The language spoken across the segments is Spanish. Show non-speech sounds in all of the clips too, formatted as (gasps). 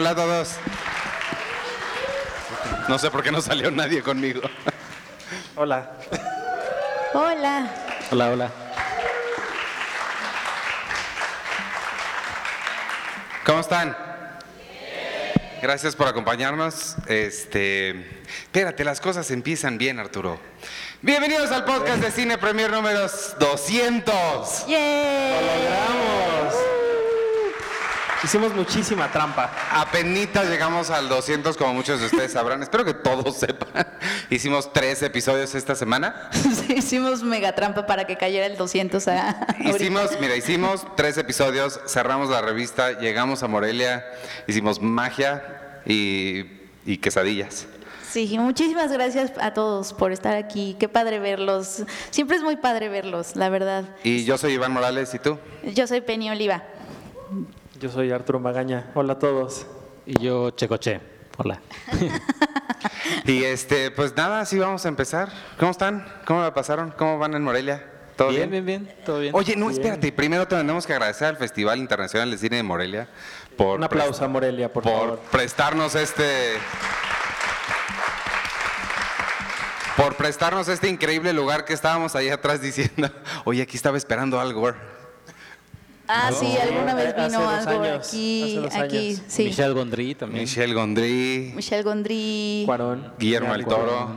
Hola a todos. No sé por qué no salió nadie conmigo. Hola. Hola. Hola, hola. ¿Cómo están? Gracias por acompañarnos. Este, espérate, las cosas empiezan bien, Arturo. Bienvenidos al podcast de Cine Premier números 200. ¡Yay! ¡Logramos! Hicimos muchísima trampa. Apenitas llegamos al 200, como muchos de ustedes sabrán. Espero que todos sepan. (laughs) Hicimos tres episodios esta semana. (laughs) Sí, hicimos mega trampa para que cayera el 200 a- (laughs) ahorita. Hicimos, mira, hicimos tres episodios, cerramos la revista, llegamos a Morelia, hicimos magia y, y quesadillas. Sí, muchísimas gracias a todos por estar aquí. Qué padre verlos. Siempre es muy padre verlos, la verdad. Y yo soy Iván Morales, ¿y tú? Yo soy Penny Oliva. Yo soy Arturo Magaña. Hola a todos. Y yo, Checoche. Hola. (laughs) Y este, pues nada, así vamos a empezar. ¿Cómo están? ¿Cómo la pasaron? ¿Cómo van en Morelia? ¿Todo bien? bien, bien, todo bien. Oye, no, espérate, primero tenemos que agradecer al Festival Internacional de Cine de Morelia por, Un aplauso a Morelia, por, por favor. prestarnos este por prestarnos este increíble lugar que estábamos ahí atrás diciendo, (laughs) oye, aquí estaba esperando Al Gore. Ah, sí, alguna vez vino algo años, aquí, aquí, sí. Michelle Gondry también. Michelle Gondry, Michelle Gondry. Cuarón. Guillermo del Toro,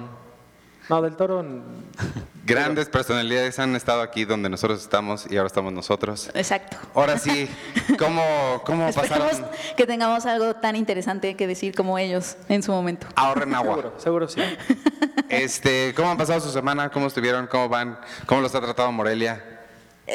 No, del Toro. (laughs) grandes personalidades han estado aquí donde nosotros estamos y ahora estamos nosotros. Exacto. Ahora sí, (laughs) ¿cómo, cómo Esperemos pasaron? que tengamos algo tan interesante que decir como ellos en su momento. Ahorren agua. Seguro, seguro sí. Este, ¿cómo han pasado su semana? ¿Cómo estuvieron? ¿Cómo van? ¿Cómo los ha tratado Morelia?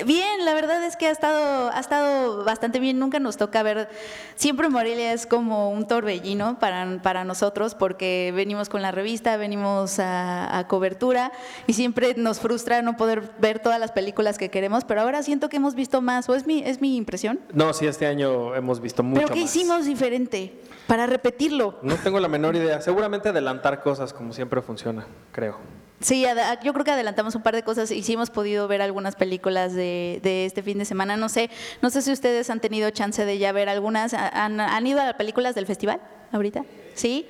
Bien, la verdad es que ha estado, ha estado bastante bien. Nunca nos toca ver. Siempre Morelia es como un torbellino para, para nosotros porque venimos con la revista, venimos a, a cobertura y siempre nos frustra no poder ver todas las películas que queremos. Pero ahora siento que hemos visto más, o es mi, es mi impresión. No, sí, este año hemos visto mucho ¿Pero qué más. hicimos diferente para repetirlo? No tengo la menor idea. Seguramente adelantar cosas como siempre funciona, creo. Sí, yo creo que adelantamos un par de cosas y sí hemos podido ver algunas películas de, de este fin de semana. No sé, no sé si ustedes han tenido chance de ya ver algunas. ¿Han, han ido a las películas del festival ahorita? Sí.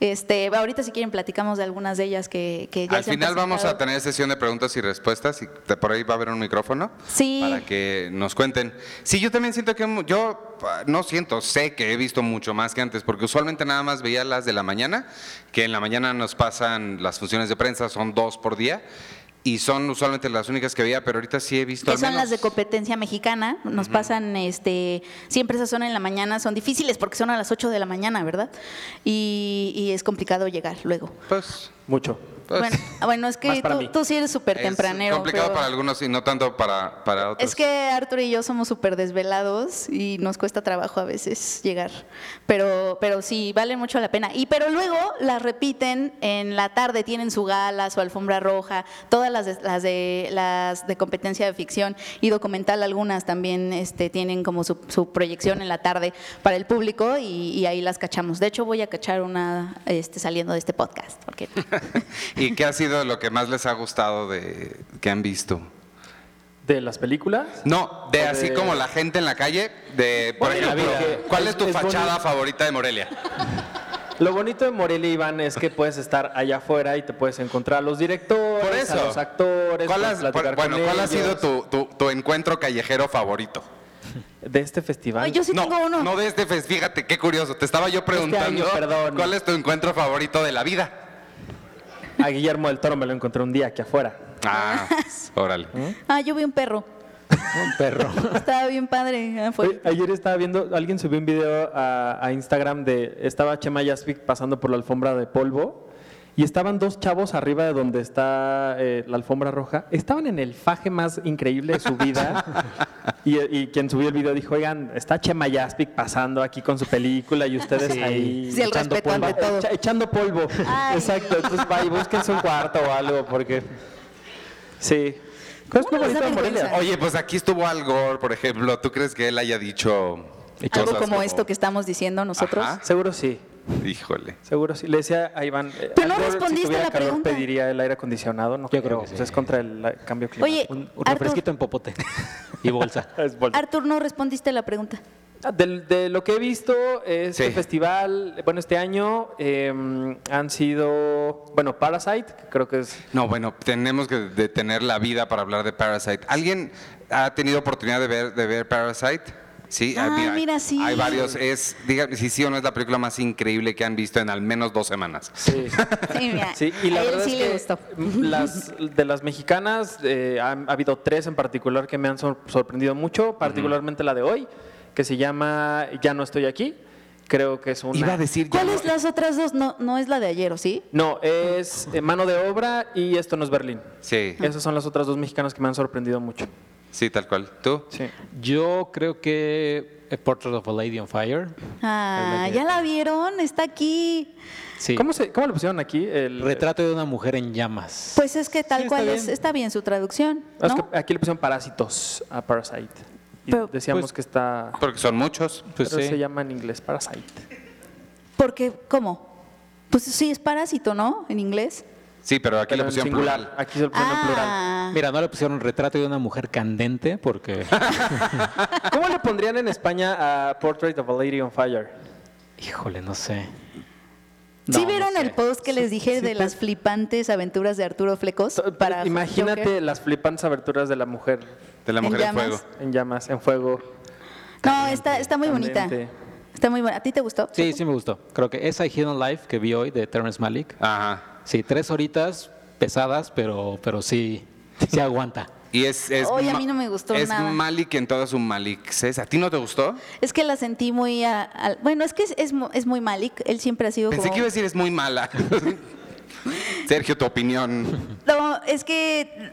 Este, ahorita si quieren platicamos de algunas de ellas que, que ya Al se han final vamos a tener sesión de preguntas y respuestas y te- por ahí va a haber un micrófono Sí. para que nos cuenten. Sí, yo también siento que yo no siento, sé que he visto mucho más que antes porque usualmente nada más veía las de la mañana, que en la mañana nos pasan las funciones de prensa, son dos por día y son usualmente las únicas que veía, pero ahorita sí he visto que al son menos- las de competencia mexicana, nos pasan, este, siempre esas son en la mañana, son difíciles porque son a las 8 de la mañana, ¿verdad? Y, y es complicado llegar luego. Pues, Mucho. Bueno, (laughs) bueno, es que tú, sí eres súper es tempranero. complicado pero- para algunos y no tanto para, para otros. Es que Arturo y yo somos súper desvelados y nos cuesta trabajo a veces llegar. Pero, pero sí, vale mucho la pena. Y pero luego las repiten en la tarde, tienen su gala, su alfombra roja, todas las de, las de, las de competencia de ficción y documental, algunas también este, tienen como su, su proyección en la tarde para el público y, y ahí las cachamos. De hecho, voy a cachar una este, saliendo de este podcast. porque- (laughs) (laughs) ¿Y qué ha sido lo que más les ha gustado de que han visto? ¿De las películas? No, de así de- como la gente en la calle, de por Bueno, ejemplo, la vida. ¿cuál es, Es- tu es fachada bonito. favorita de Morelia? Lo bonito de Morelia, Iván, es que puedes estar allá afuera y te puedes encontrar a los directores, Por eso. a los actores, ¿Cuál, has- platicar bueno, ¿cuál ha sido tu, tu- tu encuentro callejero favorito? de este festival? Ay, yo sí no, tengo uno. no de este fest, fíjate, qué curioso. Te estaba yo preguntando año, perdón. cuál es tu encuentro favorito de la vida. A Guillermo del Toro me lo encontré un día aquí afuera. Ah, órale. Ah, yo vi un perro. Un perro. (laughs) Estaba bien padre. ah, Oye, ayer estaba viendo, alguien subió un video a, a Instagram de, estaba Chema Yaspic pasando por la alfombra de polvo y estaban dos chavos arriba de donde está eh, la alfombra roja. Estaban en el faje más increíble de su vida (laughs) y, y quien subió el video dijo, oigan, está Chema Yaspic pasando aquí con su película y ustedes Sí. ahí Sí, el echando polvo. todo. Echa- echando polvo. Ay. Exacto, entonces va y búsquense un cuarto o algo porque... Sí. Oye, pues aquí estuvo Al Gore, por ejemplo. ¿Tú crees que él haya dicho Algo como esto que estamos diciendo nosotros. Ajá. Seguro sí. Híjole. Seguro sí. Le decía a Iván. eh, Pero no respondiste si a la calor, pregunta. pediría el aire acondicionado. No Yo creo que pues sí. es contra el eh, cambio climático. Oye, Un, un Arthur, refresquito en popote y bolsa. (laughs) Es bol- Arthur, no respondiste la pregunta. Ah, del- De, lo que he visto, este Sí. festival, bueno, este año eh, han sido, bueno, Parasite, que creo que es... No, bueno, tenemos que detener la vida para hablar de Parasite. ¿Alguien ha tenido oportunidad de ver, de ver Parasite? Sí, Ah, hay- mira, sí. Hay varios. Es, dígame si sí o no es la película más increíble que han visto en al menos dos semanas. Sí. (laughs) Sí, mira, Sí, y la a él verdad sí es le que gustó. (laughs) Las, de las mexicanas eh, ha, habido tres en particular que me han sor- sorprendido mucho, particularmente la de hoy, que se llama Ya no estoy aquí. Creo que es una... Iba a decir ya ¿Cuáles no- las otras dos? No, no es la de ayer, ¿o sí? No, es eh, Mano de Obra y Esto no es Berlín. Sí, Esas son las otras dos mexicanas que me han sorprendido mucho. Sí, tal cual. ¿Tú? Sí. Yo creo que A Portrait of a Lady on Fire. Ah, Es ¿ya la vieron? Está aquí. Sí. ¿Cómo, se, ¿Cómo le pusieron aquí? El, Retrato de una mujer en llamas. Pues es que tal Sí, está cual es, bien. está bien su traducción, Ah, es ¿no? que aquí le pusieron Parásitos a Parasite. Y Pero- decíamos pues- que está... Porque son muchos. Pues pero sí. se llama en inglés Parasite. Porque, ¿cómo? Pues sí, es parásito, ¿no? En inglés. Sí, pero aquí Pero le en pusieron singular. plural. Aquí se lo pusieron en plural. Ah, Mira, no le pusieron retrato de una mujer candente porque, (laughs) ¿Cómo le pondrían en España a Portrait of a Lady on Fire? híjole, no sé. ¿Sí No, vieron no sé. el post que les dije de las flipantes aventuras de Arturo Flecos? Para Imagínate Joker? las flipantes aberturas de la mujer De la En mujer en llamas. fuego. en llamas, en fuego. No, está, está muy bonita. Está muy buena. ¿A ti te gustó? Sí, sí me gustó. Creo que esa Hidden Life que vi hoy de Terrence Malick. Ajá. Sí, tres horitas pesadas, pero, pero sí, sí aguanta. (laughs) Y es, es Oye, a mí no me gustó es nada. Malik en toda su Malixes. ¿A ti no te gustó? Es que la sentí muy... a- bueno, es que es, es muy Malik. Él siempre ha sido Pensé como... que iba a decir es muy mala. (laughs) Sergio, tu opinión. No, es que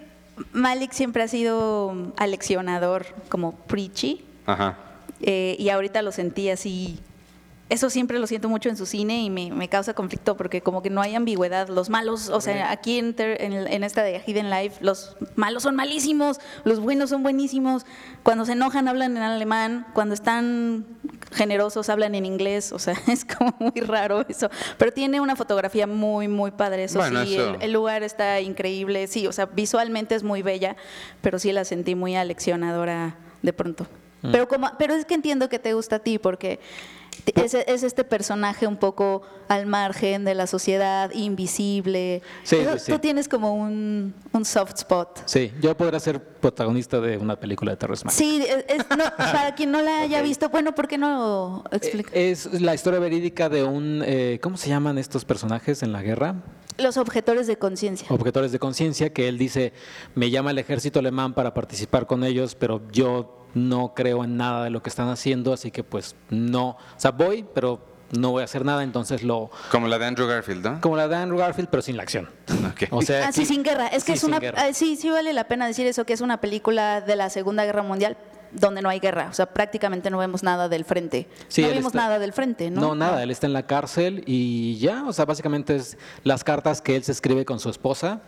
Malik siempre ha sido aleccionador, como preachy. Ajá. eh, y ahorita lo sentí así. Eso siempre lo siento mucho en su cine y me, me causa conflicto porque como que no hay ambigüedad. Los malos, o sea, aquí en, Ter- en, en esta de Hidden Life, los malos son malísimos, los buenos son buenísimos. Cuando se enojan hablan en alemán, cuando están generosos hablan en inglés, o sea, (laughs) es como muy raro eso. Pero tiene una fotografía muy, muy padre, eso Bueno, sí, eso- El, el lugar está increíble, sí, o sea, visualmente es muy bella, pero sí la sentí muy aleccionadora de pronto. Mm. Pero, como, pero es que entiendo que te gusta a ti, porque es, es este personaje un poco al margen de la sociedad, invisible. Sí, Eso- sí, sí. Tú tienes como un, un soft spot. Sí, yo podría ser protagonista de una película de Terrence Malick. Sí, es- es- no, para quien no la haya visto, bueno, ¿por qué no lo explica? Eh, Es la historia verídica de un, eh, ¿cómo se llaman estos personajes en la guerra? Los objetores de conciencia. Objetores de conciencia, que él dice, me llama el ejército alemán para participar con ellos, pero yo no creo en nada de lo que están haciendo, así que pues no, o sea, voy, pero no voy a hacer nada, entonces lo, Como la de Andrew Garfield, ¿no? como la de Andrew Garfield, pero sin la acción. Ok. O sea, Ah, sí, sin guerra. Es que sí, es una. ah, Sí, sí vale la pena decir eso, que es una película de la Segunda Guerra Mundial donde no hay guerra. O sea, prácticamente no vemos nada del frente. Sí, no está- nada del frente, ¿no? No, nada, él está en la cárcel y ya, o sea, básicamente es las cartas que él se escribe con su esposa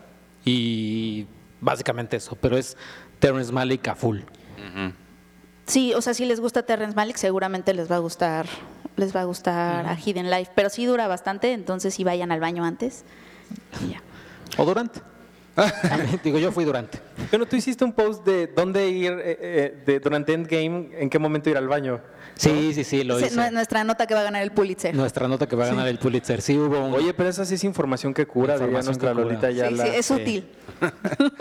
y básicamente eso, pero es Terrence Malick a full. Sí, o sea, si les gusta Terrence Malick, seguramente les va a gustar, les va a gustar a Hidden Life. Pero sí dura bastante, entonces sí vayan al baño antes. Y ya. O durante. (laughs) Digo, yo fui durante. Bueno, tú hiciste un post de dónde ir eh, eh, de, durante Endgame, en qué momento ir al baño. Sí, sí, sí, lo hice. nue- Nuestra nota que va a ganar el Pulitzer. Nuestra nota que va a ganar el Pulitzer. Sí, hubo un... Oye, pero esa sí es información que cura, diría Información nuestra que. Lolita Sí, Yala. sí, es sí. útil. (laughs)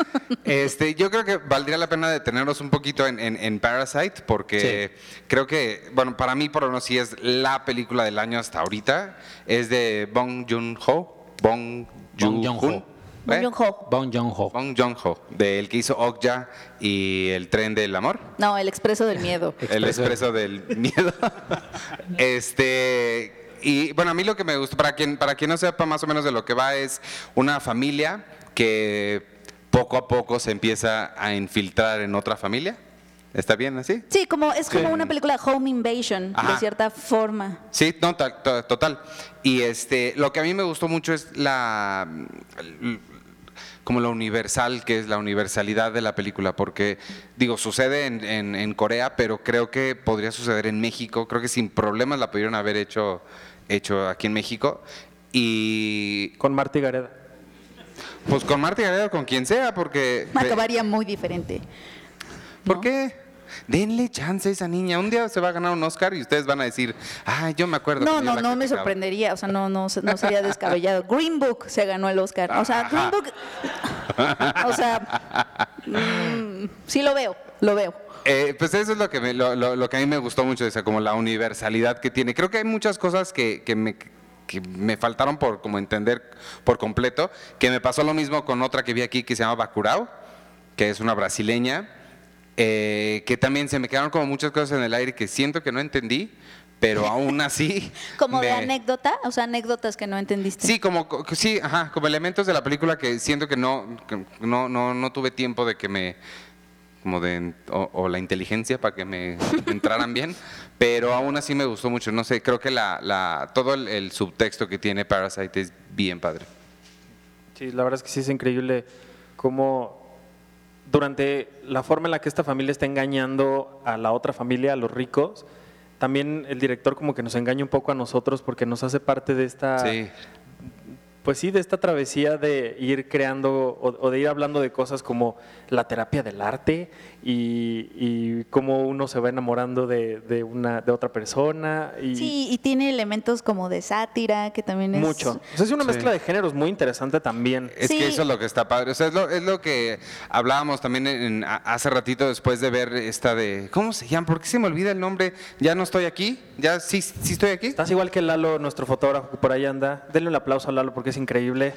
Este, yo creo que valdría la pena detenernos un poquito en, en- en Parasite, porque creo que, bueno, para mí por lo menos sí es la película del año hasta ahorita. Es de Bong Joon-ho. Bong Bong Joon-ho. Bong. Joon-ho. Bong Joon-ho. Bong Joon-ho, del que hizo Okja y El tren del amor. No, el expreso del miedo. (laughs) El expreso del miedo. (laughs) este, y bueno, a mí lo que me gusta, para quien, para quien no sepa más o menos de lo que va, es una familia que poco a poco se empieza a infiltrar en otra familia. ¿Está bien así? Sí, como, es como una película Home Invasion, de cierta forma. Sí, no, tal- to- total. Y este, lo que a mí me gustó mucho es la como lo universal que es la universalidad de la película, porque digo, sucede en, en- en Corea, pero creo que podría suceder en México, creo que sin problemas la pudieron haber hecho, hecho aquí en México. Y Con Marty Gareda. pues con Marta Gareda con quien sea, porque... Acabaría muy diferente. ¿Por qué? Denle chance a esa niña. Un día se va a ganar un Oscar y ustedes van a decir, ah, yo me acuerdo. No, que no, no me criticaba". sorprendería, o sea, no, no, no sería descabellado. Green Book se ganó el Oscar. O sea, Green. Book. (laughs) O sea, mm, sí lo veo, lo veo. Eh, pues eso es lo que, me- lo, lo- lo que a mí me gustó mucho, o sea, como la universalidad que tiene. Creo que hay muchas cosas que, que me, que me faltaron por como entender por completo, que me pasó lo mismo con otra que vi aquí que se llama Bacurau, que es una brasileña, eh, que también se me quedaron como muchas cosas en el aire que siento que no entendí, pero aún así... (laughs) Como de me- anécdota, o sea, anécdotas que no entendiste. Sí, como co- sí, ajá, como elementos de la película que siento que no, que no, no, no tuve tiempo de que me como de o, o la inteligencia para que me (laughs) entraran bien, pero aún así me gustó mucho. No sé, creo que la, la todo el, el subtexto que tiene Parasite es bien padre. Sí, la verdad es que sí es increíble cómo durante la forma en la que esta familia está engañando a la otra familia, a los ricos, también el director como que nos engaña un poco a nosotros porque nos hace parte de esta, Sí, pues sí, de esta travesía de ir creando o, o de ir hablando de cosas como la terapia del arte y, y cómo uno se va enamorando de, de una de otra persona y Sí, y tiene elementos como de sátira, que también es... mucho. O sea, es una Sí. mezcla de géneros muy interesante también. es Sí. que eso es lo que está padre. O sea, es lo, es lo que hablábamos también en- hace ratito después de ver esta de ¿cómo se llama? ¿Por qué se me olvida el nombre? Ya no estoy aquí. Ya sí, sí estoy aquí. Estás igual que Lalo, nuestro fotógrafo que por ahí anda. Denle un aplauso a Lalo porque es increíble.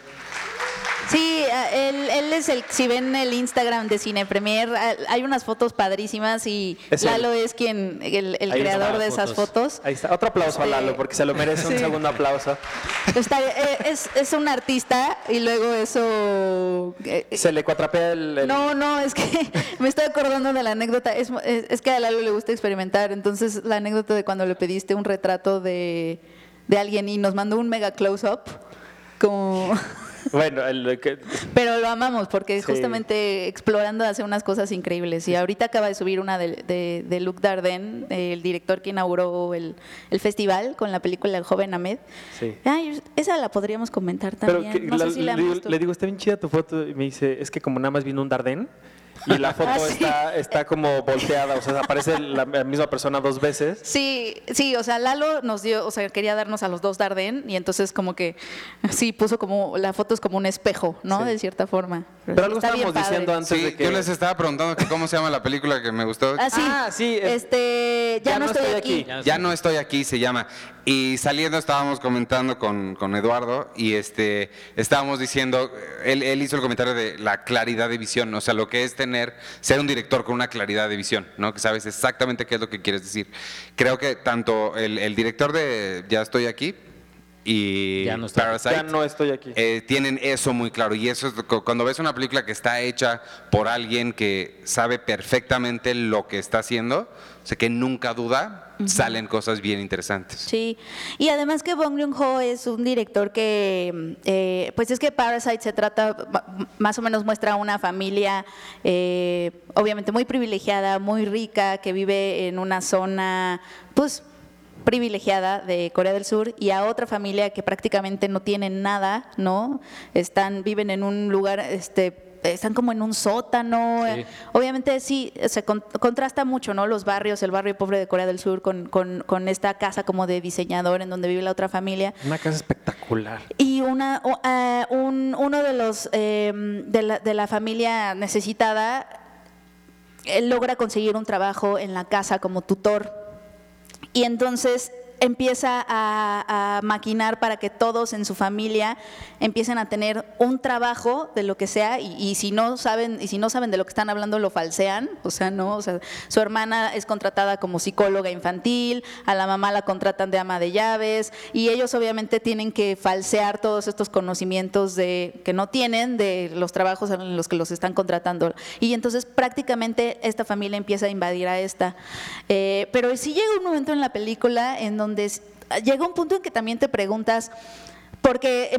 Sí, a- él, él es el, si ven el Instagram de Cine Premier, a- hay unas fotos padrísimas y Es él. Lalo es quien, el, creador de esas fotos. Ahí está. Otro aplauso a Este, Lalo porque se lo merece un segundo aplauso. Está- eh, es, es un artista y luego eso... eh, Se le cuatrapea el. el- No, no, es que (laughs) me estoy acordando de la anécdota. Es, es- es que a Lalo le gusta experimentar. Entonces, la anécdota de cuando le pediste un retrato de, de alguien y nos mandó un mega close-up. Como... Bueno, el que- Pero lo amamos porque Sí. justamente explorando hace unas cosas increíbles. Y ahorita acaba de subir una de, de, de Luc Dardenne, el director que inauguró el, el festival con la película El joven Ahmed. Sí. Ay, esa la podríamos comentar pero también. que no la- sé si la le, digo, le digo, está bien chida tu foto. Y me dice, es que como nada más vino un Dardén. Y la (laughs) foto Ah, sí. está, está como volteada, o sea, aparece la, misma persona dos veces. Sí, sí, o sea, Lalo nos dio, o sea, quería darnos a los dos Dardenne y entonces como que sí puso como la foto es como un espejo, ¿no? Sí. De cierta forma. Pero sí, algo está bien estábamos padre. diciendo antes Sí, de que. yo les estaba preguntando que cómo se llama la película que me gustó. Ah, sí. Ah, sí, es- Este, ya, no estoy, aquí. Ya Ya no estoy aquí, se llama. Y saliendo estábamos comentando con, con Eduardo y este estábamos diciendo, él, él hizo el comentario de la claridad de visión, o sea, lo que es tener, ser un director con una claridad de visión, ¿no? Que sabes exactamente qué es lo que quieres decir. Creo que tanto el, el director de Ya estoy aquí y Ya no estoy aquí. Parasite Ya no estoy aquí. eh, tienen eso muy claro. Y eso es cuando ves una película que está hecha por alguien que sabe perfectamente lo que está haciendo, o sea, que nunca duda, salen cosas bien interesantes. Sí, y además que Bong Joon-ho es un director que, eh, pues es que Parasite se trata, más o menos muestra una familia eh, obviamente muy privilegiada, muy rica, que vive en una zona, pues privilegiada de Corea del Sur y a otra familia que prácticamente no tienen nada, ¿no? Están viven en un lugar este están como en un sótano. Sí. eh, Obviamente sí, se con- contrasta mucho, ¿no? Los barrios, el barrio pobre de Corea del Sur con, con- con esta casa como de diseñador en donde vive la otra familia. Una casa espectacular. Y una, eh, un- uno de los eh, de, la, de la familia necesitada él logra conseguir un trabajo en la casa como tutor. Y entonces empieza a, maquinar para que todos en su familia empiecen a tener un trabajo de lo que sea y, si no saben y si no saben de lo que están hablando lo falsean. O sea no o sea su hermana es contratada como psicóloga infantil a la mamá la contratan de ama de llaves y ellos obviamente tienen que falsear todos estos conocimientos de que no tienen de los trabajos en los que los están contratando. Y entonces prácticamente esta familia empieza a invadir a esta. Eh, pero sí llega un momento en la película en donde es- llega un punto en que también te preguntas Porque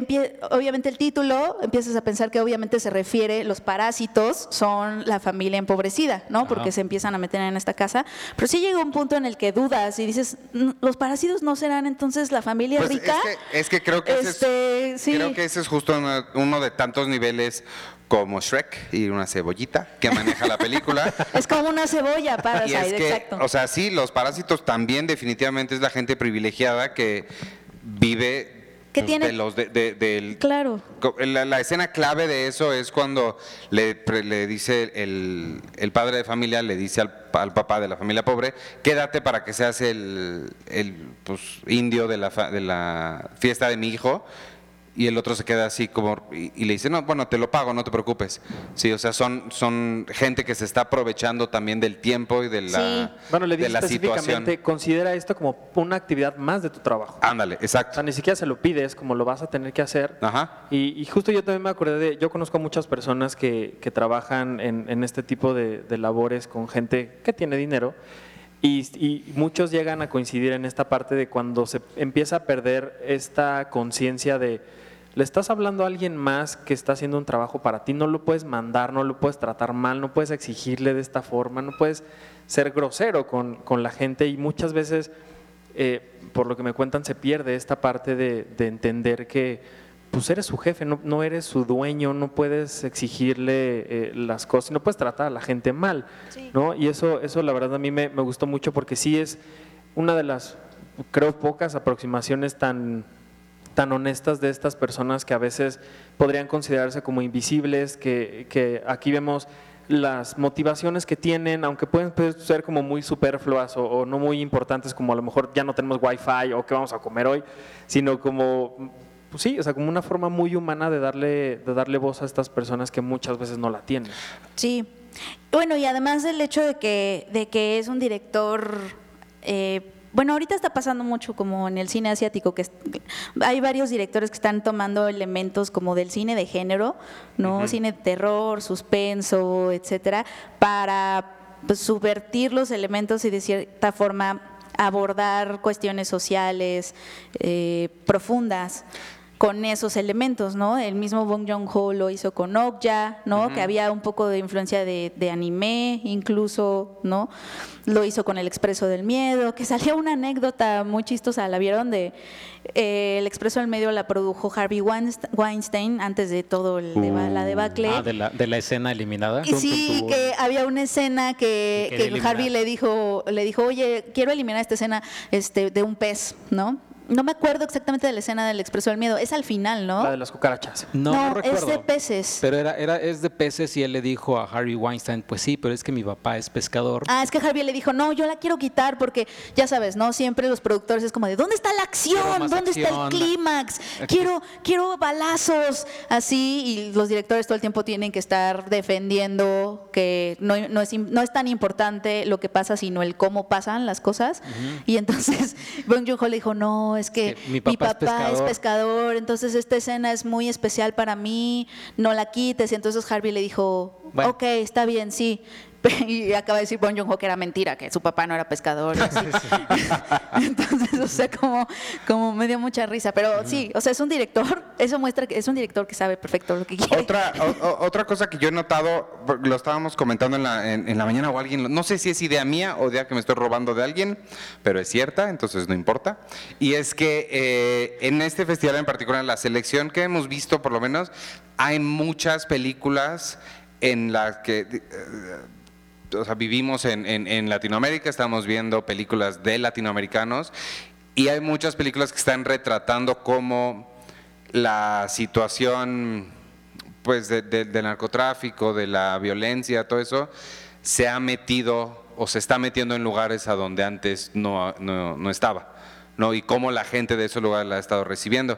obviamente el título, empiezas a pensar que obviamente se refiere, los parásitos son la familia empobrecida, ¿no? Porque se empiezan a meter en esta casa. Pero sí llega un punto en el que dudas y dices, "Mm, ¿los parásitos no serán entonces la familia Pues rica? Es que, es que creo que ese Este, es, sí. creo que ese es justo uno, uno de tantos niveles como Shrek y una cebollita que maneja la película. (laughs) Es como una cebolla, Parasite, es que, exacto. o sea, sí, los parásitos también definitivamente es la gente privilegiada que vive Que tiene- de los de- de- del claro. La, la escena clave de eso es cuando le, le dice el, el padre de familia, le dice al, pa- al papá de la familia pobre, quédate para que seas el, el, pues, indio de la, de la fiesta de mi hijo. Y el otro se queda así como, y, y le dice, no, bueno, te lo pago, no te preocupes. Sí, o sea, son, son gente que se está aprovechando también del tiempo y de la, Sí. Bueno, le de dice la situación. específicamente, considera esto como una actividad más de tu trabajo. Ándale, O sea, exacto. ni siquiera se lo pides, como lo vas a tener que hacer. Ajá. Y, y justo yo también me acordé de, yo conozco a muchas personas que, que trabajan en, en este tipo de, de labores con gente que tiene dinero y, y muchos llegan a coincidir en esta parte de cuando se empieza a perder esta conciencia de, le estás hablando a alguien más que está haciendo un trabajo para ti, no lo puedes mandar, no lo puedes tratar mal, no puedes exigirle de esta forma, no puedes ser grosero con, con la gente y muchas veces eh, por lo que me cuentan, se pierde esta parte de, de entender que pues eres su jefe, no, no eres su dueño, no puedes exigirle eh, las cosas, no puedes tratar a la gente mal, Sí. ¿no? Y eso, eso la verdad a mí me, me gustó mucho porque sí es una de las, creo, pocas aproximaciones tan tan honestas de estas personas que a veces podrían considerarse como invisibles, que, que aquí vemos las motivaciones que tienen, aunque pueden pues, ser como muy superfluas o, no muy importantes, como a lo mejor ya no tenemos wifi o qué vamos a comer hoy, sino como, pues sí, o sea, como una forma muy humana de darle, de darle voz a estas personas que muchas veces no la tienen. Sí. Bueno, y además del hecho de que, de que es un director, eh, bueno, ahorita está pasando mucho como en el cine asiático, que hay varios directores que están tomando elementos como del cine de género, ¿no? Cine de terror, suspenso, etcétera, para pues, subvertir los elementos y de cierta forma abordar cuestiones sociales eh, profundas con esos elementos, ¿no? El mismo Bong Joon-ho lo hizo con Okja, ¿no? Que había un poco de influencia de, de anime, incluso, ¿no? Lo hizo con El Expreso del Miedo, que (laughs) salía una anécdota muy chistosa, ¿la vieron? De eh, El Expreso del Medio la produjo Harvey Weinst- Weinstein antes de todo el deba- la debacle. Ah, de la, de la escena eliminada. Y sí, que había una escena que, Que. Harvey le dijo, le dijo, oye, quiero eliminar esta escena este, de un pez, ¿no? No me acuerdo exactamente de la escena del Expreso del Miedo. Es al final, ¿no? La de las cucarachas. No, no, recuerdo. es de peces. Pero era, era, es de peces y él le dijo a Harry Weinstein, pues sí, pero es que mi papá es pescador. Ah, es que Harvey le dijo, no, yo la quiero quitar porque, ya sabes, ¿no? Siempre los productores es como de, ¿dónde está la acción? ¿Dónde está el clímax? Quiero, quiero balazos, así, y los directores todo el tiempo tienen que estar defendiendo que no, no es, im- no es tan importante lo que pasa, sino el cómo pasan las cosas. Y entonces (laughs) Bong Joon-ho le dijo, no, es que mi papá es es pescador". pescador, entonces esta escena es muy especial para mí, no la quites. Y entonces Harvey le dijo, Bueno. ok, está bien, sí. (laughs) Y acaba de decir Bon Joon-ho que era mentira, que su papá no era pescador. así. (laughs) (laughs) Entonces, o sea, como, como me dio mucha risa. Pero sí, o sea, es un director, eso muestra que es un director que sabe perfecto lo que quiere. Otra, o- otra cosa que yo he notado, lo estábamos comentando en la, en, en la mañana o alguien, no sé si es idea mía o idea que me estoy robando de alguien, pero es cierta, entonces no importa. Y es que eh, en este festival en particular, en la selección que hemos visto por lo menos, hay muchas películas en las que... eh, o sea, vivimos en, en- en Latinoamérica, estamos viendo películas de latinoamericanos y hay muchas películas que están retratando cómo la situación pues de- de- del narcotráfico, de la violencia, todo eso, se ha metido o se está metiendo en lugares a donde antes no, no- no estaba, ¿no? Y cómo la gente de esos lugares la ha estado recibiendo.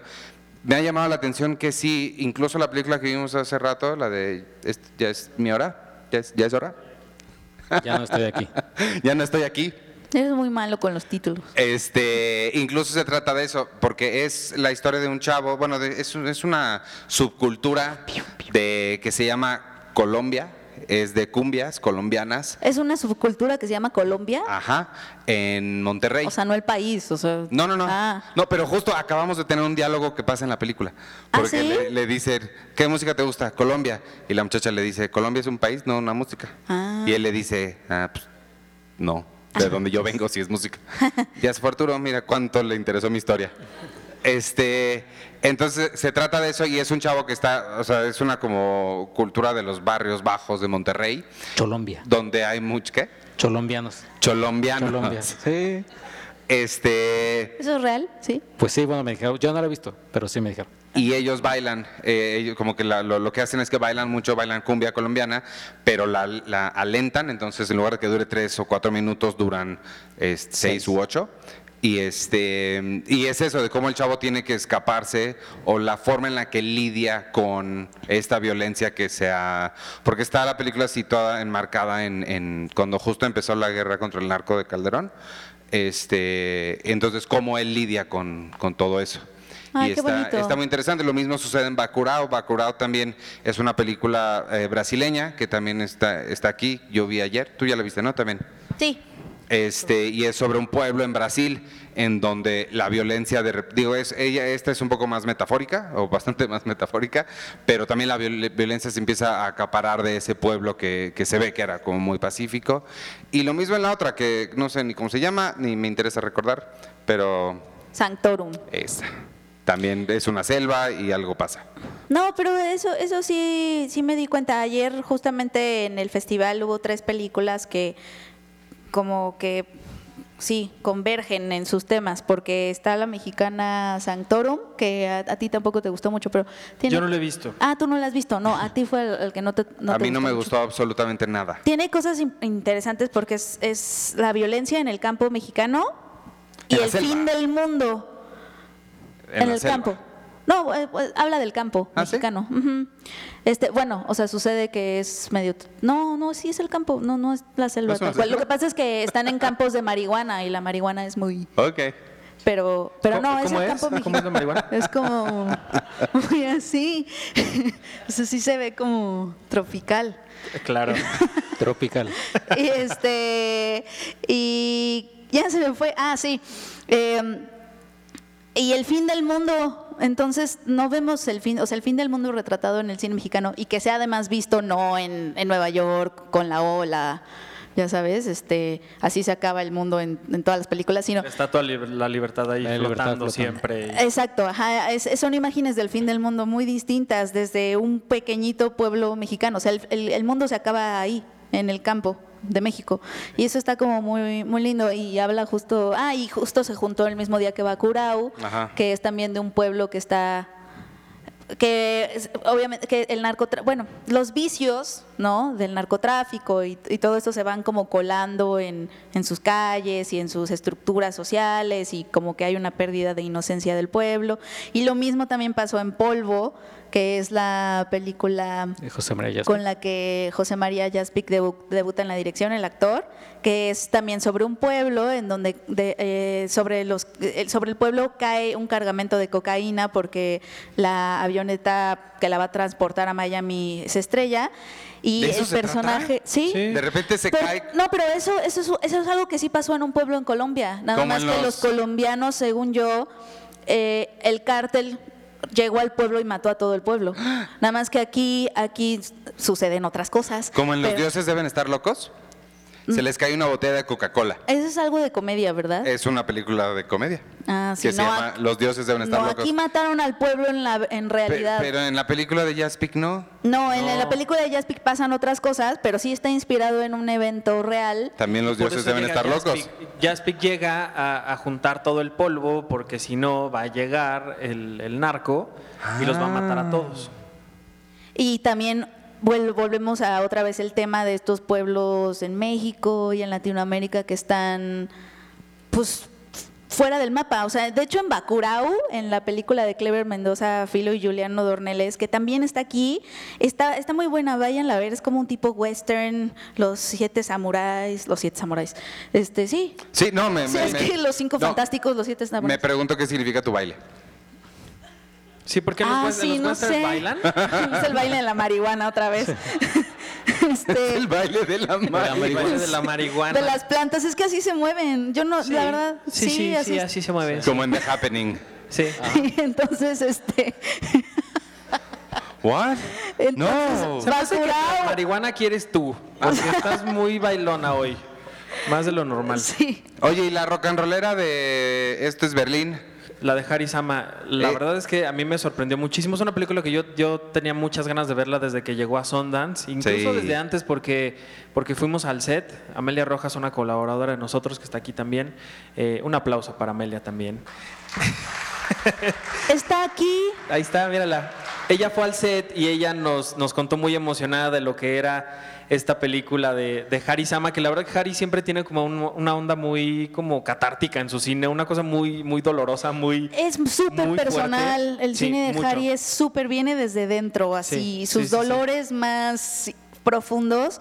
Me ha llamado la atención que sí, incluso la película que vimos hace rato, la de ¿es- ¿Ya es mi hora? ¿Ya es, ya es hora? Ya no estoy aquí. (laughs) ya no estoy aquí. Eres muy malo con los títulos. Este, incluso se trata de eso, porque es la historia de un chavo, bueno, de- es, un- es una subcultura de, que se llama Colombia es de cumbias colombianas, Es una subcultura que se llama Colombia. ajá, en Monterrey. O sea, no el país, o sea. No, no, no. Ah. No, pero justo acabamos de tener un diálogo que pasa en la película. ¿Ah, Porque sí? le, le dice, ¿qué música te gusta? Colombia. Y la muchacha le dice, ¿Colombia es un país? No, una música. Ah. Y él le dice, ah, pues, no, de donde yo vengo sí es música. (laughs) se fue Arturo, mira cuánto le interesó mi historia. Este, entonces se trata de eso y es un chavo que está, o sea, es una como cultura de los barrios bajos de Monterrey, Colombia. donde hay mucho, ¿qué? Colombianos. Cholombianos. Colombia. (laughs) Sí. Este, ¿Eso es real? Sí. Pues sí, bueno, me dijeron. Yo no lo he visto, pero sí me dijeron. y ellos bailan, eh, ellos como que la- lo, lo que hacen es que bailan mucho, bailan cumbia colombiana, pero la, la alentan, entonces en lugar de que dure tres o cuatro minutos, duran este, seis Seis. u ocho. Y, este, y es eso, de cómo el chavo tiene que escaparse o la forma en la que lidia con esta violencia que sea... Porque está la película situada, enmarcada en, en cuando justo empezó la guerra contra el narco de Calderón. Este, entonces, cómo él lidia con, con todo eso. Ay, y está, está muy interesante. Lo mismo sucede en Bacurao. Bacurao también es una película eh, brasileña que también está, está aquí. Yo vi ayer. Tú ya la viste, ¿no? También. Sí. Este, y es sobre un pueblo en Brasil en donde la violencia de digo es ella esta es un poco más metafórica o bastante más metafórica pero también la viol- violencia se empieza a acaparar de ese pueblo que, que se ve que era como muy pacífico y lo mismo en la otra que no sé ni cómo se llama ni me interesa recordar pero Sanctorum. esta también es una selva y algo pasa No, pero eso, eso sí, sí me di cuenta. Ayer justamente en el festival hubo tres películas que como que sí, convergen en sus temas, porque está la mexicana Sanctorum, que a, a ti tampoco te gustó mucho, pero tiene... Yo no lo he visto. Ah, tú no la has visto, no, a ti fue el, el que no te no a te mí no me mucho. gustó absolutamente nada Tiene cosas in- interesantes porque es, es la violencia en el campo mexicano y el selva. fin del mundo en, el selva. campo. No, eh, pues, habla del campo ¿Ah, sí? mexicano. ujú. Este, bueno, o sea, sucede que es medio. No, no, sí es el campo. No, no es la selva. ¿No es una tal cual. Lo que pasa es que están en campos de marihuana y la marihuana es muy. Ok Pero, pero no, ¿Cómo- es el es? campo ¿Cómo es la marihuana? (laughs) Es como muy así. (laughs) O sea, sí se ve como tropical. Claro. (laughs) Tropical. y este y ya se me fue ah sí Eh, y el fin del mundo entonces no vemos el fin o sea el fin del mundo retratado en el cine mexicano y que sea además visto no en, en Nueva York con la ola ya sabes este así se acaba el mundo en, en todas las películas sino Está toda li- la libertad ahí La flotando siempre. Exacto, ajá, es- son imágenes del fin del mundo muy distintas desde un pequeñito pueblo mexicano. O sea, el, el- el mundo se acaba ahí, en el campo de México. Y eso está como muy, muy lindo. Y habla justo, ah, y justo se juntó el mismo día que Bacurau, Ajá. que es también de un pueblo que está que es- obviamente que el narcotráfico, bueno, los vicios, ¿no? Del narcotráfico y, y todo esto se van como colando en, en sus calles y en sus estructuras sociales y como que hay una pérdida de inocencia del pueblo. Y lo mismo también pasó en Polvo, que es la película José María con la que José María Jaspic debu- debuta en la dirección, el actor, que es también sobre un pueblo en donde de- eh, sobre los eh, sobre el pueblo cae un cargamento de cocaína porque la avioneta que la va a transportar a Miami se estrella y ¿De eso el se trata? personaje sí, Sí. de repente se pero- cae no, pero eso, eso, es, eso es algo que sí pasó en un pueblo en Colombia. Nada más que los- los colombianos, según yo, eh, el cártel llegó al pueblo y mató a todo el pueblo. (gasps) Nada más que aquí, aquí suceden otras cosas. como en los pero- dioses deben estar locos. Se les cae una botella de Coca-Cola Eso es algo de comedia, ¿verdad? es una película de comedia ah, sí, que se llama Los dioses deben estar no, locos aquí mataron al pueblo en, la, en Pe- realidad. pero en la película de Jaspic no no, en la película de Jaspic pasan otras cosas, pero sí está inspirado en un evento real. también los dioses deben estar locos Jaspic. Jaspic llega a, a juntar todo el polvo porque si no va a llegar el, el narco y los va a matar Ah. a todos. Y también volvemos a otra vez el tema de estos pueblos en México y en Latinoamérica que están, pues, fuera del mapa. O sea, de hecho en Bacurau, en la película de Clever Mendoza, Filo y Juliano Dorneles, que también está aquí, está, está muy buena, váyanla a ver, es como un tipo western, los siete samuráis, los siete samuráis. Este, sí. sí no me, Sí, me- es me- que los cinco no, fantásticos, los siete me samuráis. pregunto qué significa tu baile Sí, porque Ah, sí, los no sé. bailan. (laughs) Es el baile de la marihuana otra vez. (laughs) este, El baile de la marihuana. de la marihuana. de las plantas. Es que así se mueven. Yo no, Sí. la verdad. Sí, sí, sí, es- así se mueve. Como en The Happening. (laughs) Sí. Entonces, este. What? Entonces, No. Hace que la marihuana quieres tú, porque estás muy bailona hoy. Más de lo normal. Sí. Oye, y la rock and rollera de Esto es Berlín. La de Harisama, la Eh. verdad es que a mí me sorprendió muchísimo. Es una película que yo, yo tenía muchas ganas de verla desde que llegó a Sundance, incluso Sí. desde antes porque, porque fuimos al set. Amelia Rojas, una colaboradora de nosotros que está aquí también. Eh, un aplauso para Amelia también. (laughs) Está aquí. Ahí está, mírala. Ella fue al set y ella nos, nos contó muy emocionada de lo que era esta película de, de Harry Sama, que la verdad que Harry siempre tiene como un- una onda muy como catártica en su cine, una cosa muy, muy dolorosa, muy... Es súper personal. fuerte. El Sí, cine de mucho. Harry es súper, viene desde dentro, así. Sí, Sus sí. dolores más profundos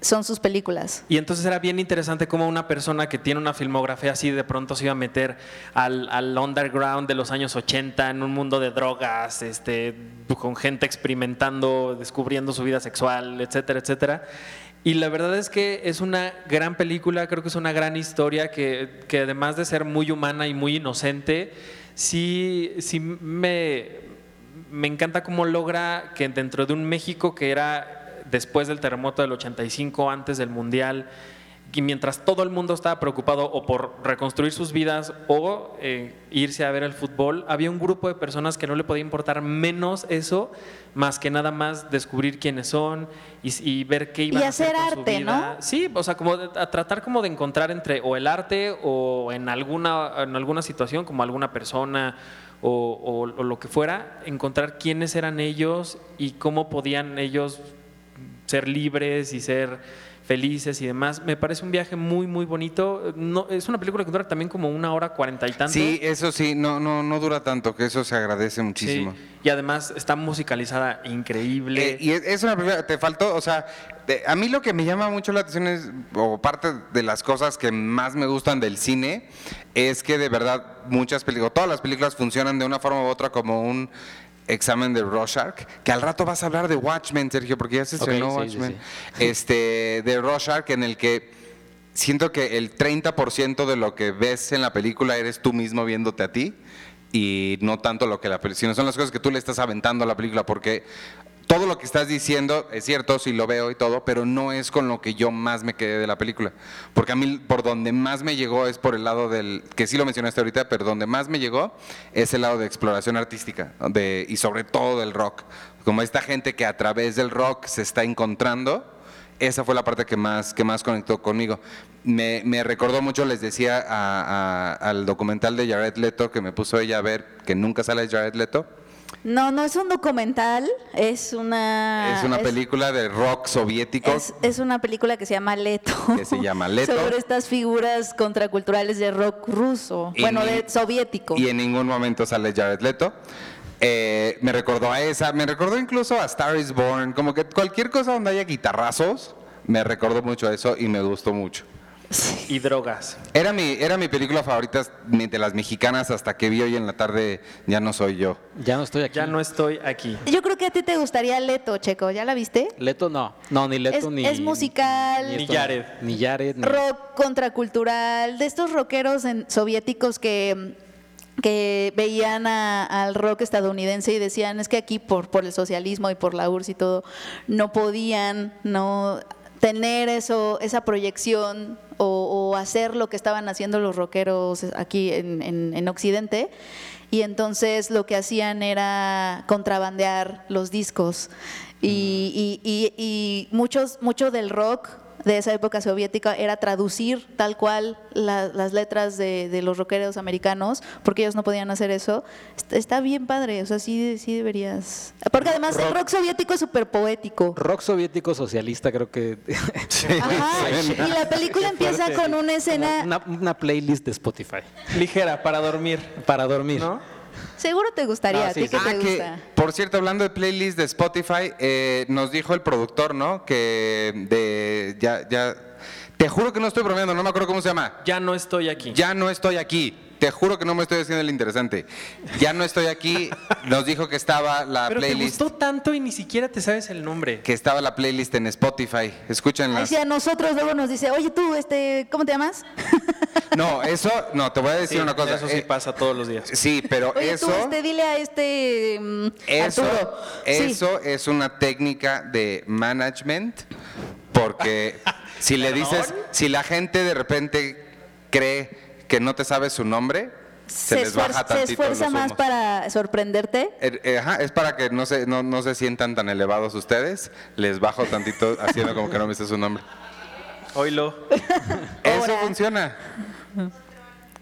son sus películas. Y entonces era bien interesante cómo una persona que tiene una filmografía así de pronto se iba a meter al, al underground de los años 80 en un mundo de drogas, este, con gente experimentando, descubriendo su vida sexual, etcétera, etcétera. Y la verdad es que es una gran película, creo que es una gran historia que, que además de ser muy humana y muy inocente, sí, sí me, me encanta cómo logra que dentro de un México que era después del terremoto del 85, antes del Mundial, y mientras todo el mundo estaba preocupado o por reconstruir sus vidas o eh, irse a ver el fútbol, había un grupo de personas que no le podía importar menos eso, más que nada más descubrir quiénes son y, y ver qué iban Y a hacer, hacer con su arte, vida. ¿no? Sí, o sea, como de- a tratar como de encontrar entre o el arte o en alguna, en alguna situación, como alguna persona o, o- o lo que fuera, encontrar quiénes eran ellos y cómo podían ellos ser libres y ser felices y demás. Me parece un viaje muy, muy bonito. No, es una película que dura también como una hora cuarenta y tanto. Sí, eso sí, no, no, no dura tanto, que eso se agradece Sí, muchísimo. Y además está musicalizada increíble. Eh, y es, es una película, te faltó, o sea, de- a mí lo que me llama mucho la atención es, o parte de las cosas que más me gustan del cine, es que de verdad muchas películas, todas las películas funcionan de una forma u otra como un examen de Rorschach, que al rato vas a hablar de Watchmen, Sergio, porque ya se estrenó sí, sí, Watchmen, este, de Rorschach, en el que siento que el 30% de lo que ves en la película eres tú mismo viéndote a ti y no tanto lo que la película, sino son las cosas que tú le estás aventando a la película, porque todo lo que estás diciendo es cierto, sí lo veo y todo, pero no es con lo que yo más me quedé de la película. Porque a mí por donde más me llegó es por el lado del, que sí lo mencionaste ahorita, pero donde más me llegó es el lado de exploración artística de, y sobre todo del rock. Como esta gente que a través del rock se está encontrando esa fue la parte que más, que más conectó conmigo. Me, me recordó mucho, les decía, a- a- al documental de Jared Leto que me puso ella a ver, que nunca sale Jared Leto. No, no es un documental, es una. es una película de rock soviético. Es, es una película que se llama Leto. Que se llama (laughs) Leto. Sobre estas figuras contraculturales de rock ruso. Y bueno, ni- de soviético. Y en ningún momento sale Jared Leto. Eh, me recordó a esa, me recordó incluso a Star is Born, como que cualquier cosa donde haya guitarrazos, me recordó mucho a eso y me gustó mucho. Y drogas. Era mi, era mi película favorita de las mexicanas hasta que vi hoy en la tarde Ya no soy yo. Ya no estoy aquí. Ya no estoy aquí. Yo creo que a ti te gustaría Leto, Checo. ¿Ya la viste? Leto no. No, ni Leto Es- ni. es musical. Ni esto, Jared. Ni Jared. Ni... Rock contracultural, de estos rockeros en- soviéticos que que veían a- al rock estadounidense y decían es que aquí por, por el socialismo y por la URSS y todo no podían no tener eso esa proyección o, o hacer lo que estaban haciendo los rockeros aquí en, en- en Occidente. Y entonces lo que hacían era contrabandear los discos. Y, y- y- y muchos mucho del rock de esa época soviética era traducir tal cual la- las letras de, de los rockeros americanos, porque ellos no podían hacer eso. Est- Está bien padre, o sea, sí, sí deberías. Porque además el rock soviético es súper poético. Rock soviético socialista, creo que. (laughs) Ajá, y la película empieza con una escena. Una, una playlist de Spotify. Ligera, para dormir. Para dormir. ¿No? Seguro te gustaría, Ah, ¿a sí, ti qué sí. te Ah, que, gusta? por cierto, hablando de playlist de Spotify, eh, nos dijo el productor, ¿no? Que de, ya, ya Te juro que no estoy bromeando, no me acuerdo cómo se llama. Ya no estoy aquí. Ya no estoy aquí. Te juro que no me estoy haciendo el interesante. Ya no estoy aquí. Nos dijo que estaba la Pero te playlist. gustó tanto y ni siquiera te sabes el nombre. Que estaba la playlist en Spotify. Escúchenla. Ahí sí, a nosotros luego nos dice, oye tú, este, ¿cómo te llamas? (laughs) No, eso, no, te voy a decir Sí, una cosa. Eso sí Eh, pasa todos los días. sí, pero Oye eso. tú, este, dile a este mm, Eso, Arturo. Sí. eso es una técnica de management, porque (laughs) si le dices, si la gente de repente cree que no te sabe su nombre, se, se, les baja esfuerza, se tantito esfuerza los más para sorprenderte. Eh, eh, ajá, es para que no se, no, no se sientan tan elevados ustedes. Les bajo tantito haciendo como que no me sé su nombre. Oílo. (laughs) Eso Ahora. funciona.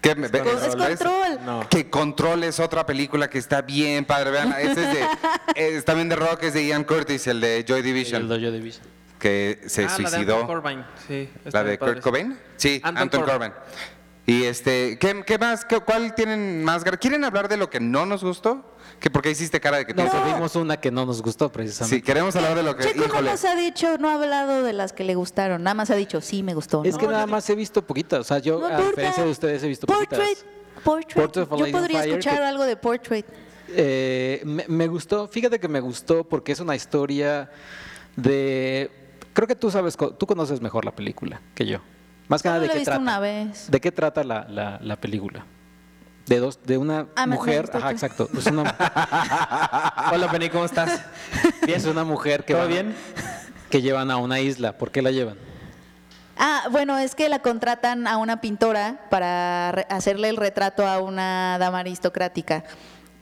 ¿Qué me- ve- Con- es control. No. Que Control es otra película que está bien padre. Vean, (laughs) ese es de, es también de rock, es de Ian Curtis, el de Joy Division, El Dojo Division. que se Ah, La de suicidó. Anton Corbijn. Sí, ¿La de. Kurt Cobain? Sí, Anton Anton, Corbijn. Corbijn. Y este, ¿qué, qué más? ¿Qué- ¿Cuál tienen más? ¿Quieren hablar de lo que no nos gustó? ¿Que ¿Por qué hiciste cara de que te hizo- vimos una que no nos gustó Sí, precisamente. queremos hablar de lo que. Checo no híjole. nos ha dicho, no ha hablado de las que le gustaron, nada más ha dicho, sí, me gustó. es ¿no? que nada más he visto poquitas. O sea, yo, No a diferencia de ustedes, he visto Portrait, poquitas. Portrait. Portrait of a Yo podría Fire, escuchar que- algo de Portrait. Eh, me, me gustó, fíjate que me gustó porque es una historia de... Creo que tú sabes, co- tú conoces mejor la película que yo. Más que nada de qué trata. una vez. ¿De qué trata la, la- la película? De dos, de una Ah, mujer, ajá, tú. exacto. Es una, (laughs) Hola, Penny, ¿cómo estás? (laughs) es una mujer que ¿Todo van- bien? que llevan a una isla. ¿Por qué la llevan? Ah, bueno, es que la contratan a una pintora para re- hacerle el retrato a una dama aristocrática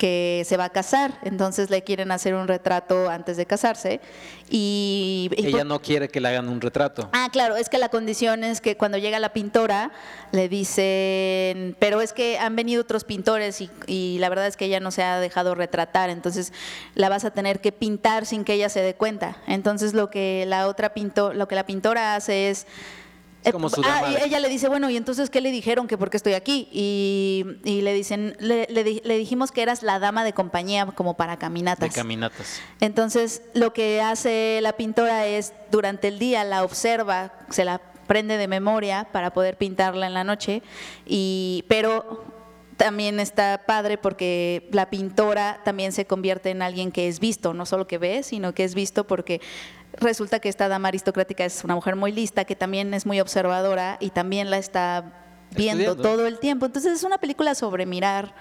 que se va a casar, entonces le quieren hacer un retrato antes de casarse y, y Ella por- no quiere que le hagan un retrato. Ah, claro, es que la condición es que cuando llega la pintora le dicen, pero es que han venido otros pintores y, y la verdad es que ella no se ha dejado retratar, entonces la vas a tener que pintar sin que ella se dé cuenta. Entonces lo que la otra pinto, lo que la pintora hace es Es como su ah, y de- ella le dice, bueno, ¿y entonces qué le dijeron? Que por qué estoy aquí. Y, y le dicen, le, le di- le dijimos que eras la dama de compañía como para De caminatas. caminatas. Entonces, lo que hace la pintora es, durante el día la observa, se la prende de memoria para poder pintarla en la noche, y, pero también está padre porque la pintora también se convierte en alguien que es visto, no solo que ve, sino que es visto porque resulta que esta dama aristocrática es una mujer muy lista, que también es muy observadora y también la está viendo Estudiando. todo el tiempo. Entonces es una película sobre mirar.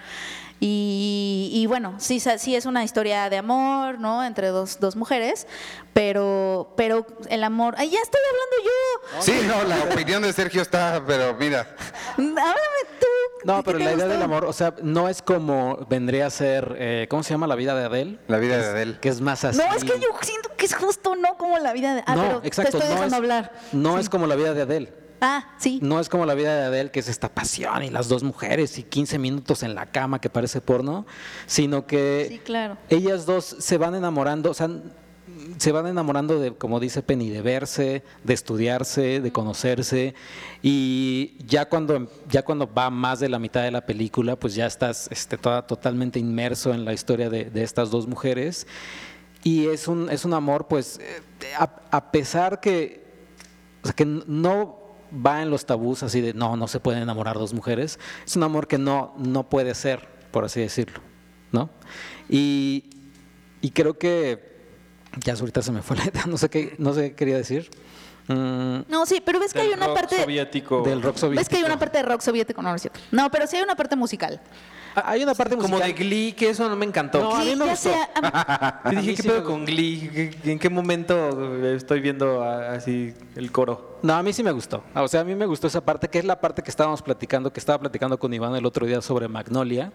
Y, y bueno, sí, sa- sí es una historia de amor, ¿no? Entre dos, dos mujeres, pero, pero el amor. ¡Ay, ya estoy hablando yo! Sí, no, la opinión de Sergio está, pero mira. Háblame tú. (laughs) No, ¿de qué pero la idea gustó? del amor, o sea, no es como vendría a ser, eh, ¿cómo se llama la vida de Adele? La vida de Adele. Que es más así. No, es que yo siento que es justo no como la vida de. Ah, no, pero exacto, te estoy no es, hablar. No Sí. es como la vida de Adele. Ah, sí. No es como la vida de Adele, que es esta pasión y las dos mujeres y 15 minutos en la cama que parece porno, sino que Sí, claro. ellas dos se van enamorando, o sea, se van enamorando de, como dice Penny, de verse, de estudiarse, de conocerse y ya cuando, ya cuando va más de la mitad de la película, pues ya estás este, toda- totalmente inmerso en la historia de, de estas dos mujeres y es un, es un amor, pues, eh, a, a pesar que, que no va en los tabús así de no, no se pueden enamorar dos mujeres, es un amor que no, no puede ser, por así decirlo, ¿no? Y, y creo que ya ahorita se me fue la idea, (laughs) no sé qué, no sé qué quería decir. Mm, No, sí, pero ves que Del hay una rock parte. soviético. del rock soviético. ¿Ves que hay una parte de rock soviético? No, no es cierto. No, pero sí hay una parte musical. Ah, Hay una parte Como musical. de Glee, que eso no me encantó. No, a mí Sí, me ya gustó. sé, a- (laughs) a dije, mí ¿qué sí pedo me con Glee? ¿Qué- ¿En qué momento estoy viendo así el coro? No, a mí sí me gustó. O sea, a mí me gustó esa parte, que es la parte que estábamos platicando, que estaba platicando con Iván el otro día sobre Magnolia,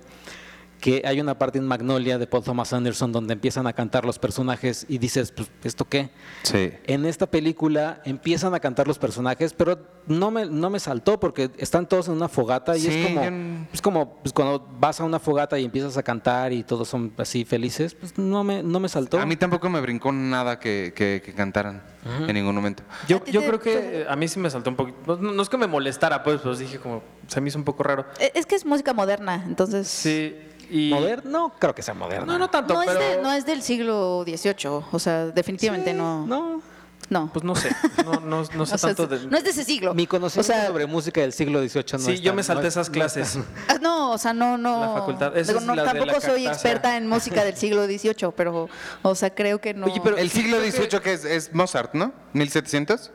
que hay una parte en Magnolia de Paul Thomas Anderson donde empiezan a cantar los personajes y dices, pues, ¿esto qué? Sí. En esta película empiezan a cantar los personajes, pero no me, no me saltó porque están todos en una fogata y Sí, es como, es como pues, cuando vas a una fogata y empiezas a cantar y todos son así felices, pues no me, no me saltó. A mí tampoco me brincó nada que, que- que cantaran en ningún momento. Yo, ¿A ti yo te- creo que eh, a mí sí me saltó un poquito. No, no es que me molestara, pues, pero dije como, se me hizo un poco raro. Eh, Es que es música moderna, entonces. Sí. Y... ¿Moderno? No creo que sea moderno. No, no tanto, No, pero... es de- no es del siglo XVIII, o sea, definitivamente no. No. No. Pues no sé, no, no, no (laughs) sé O sea, tanto de... no es de ese siglo. Mi conocimiento O sea, sobre música del siglo XVIII no sí, está- yo me salté no- esas clases. Ah, No, o sea, no, no. La facultad, esa digo, es no, la de la tampoco soy experta en música del siglo XVIII, pero, o sea, creo que no. Oye, pero- El siglo XVIII que es, es Mozart, ¿no? 1700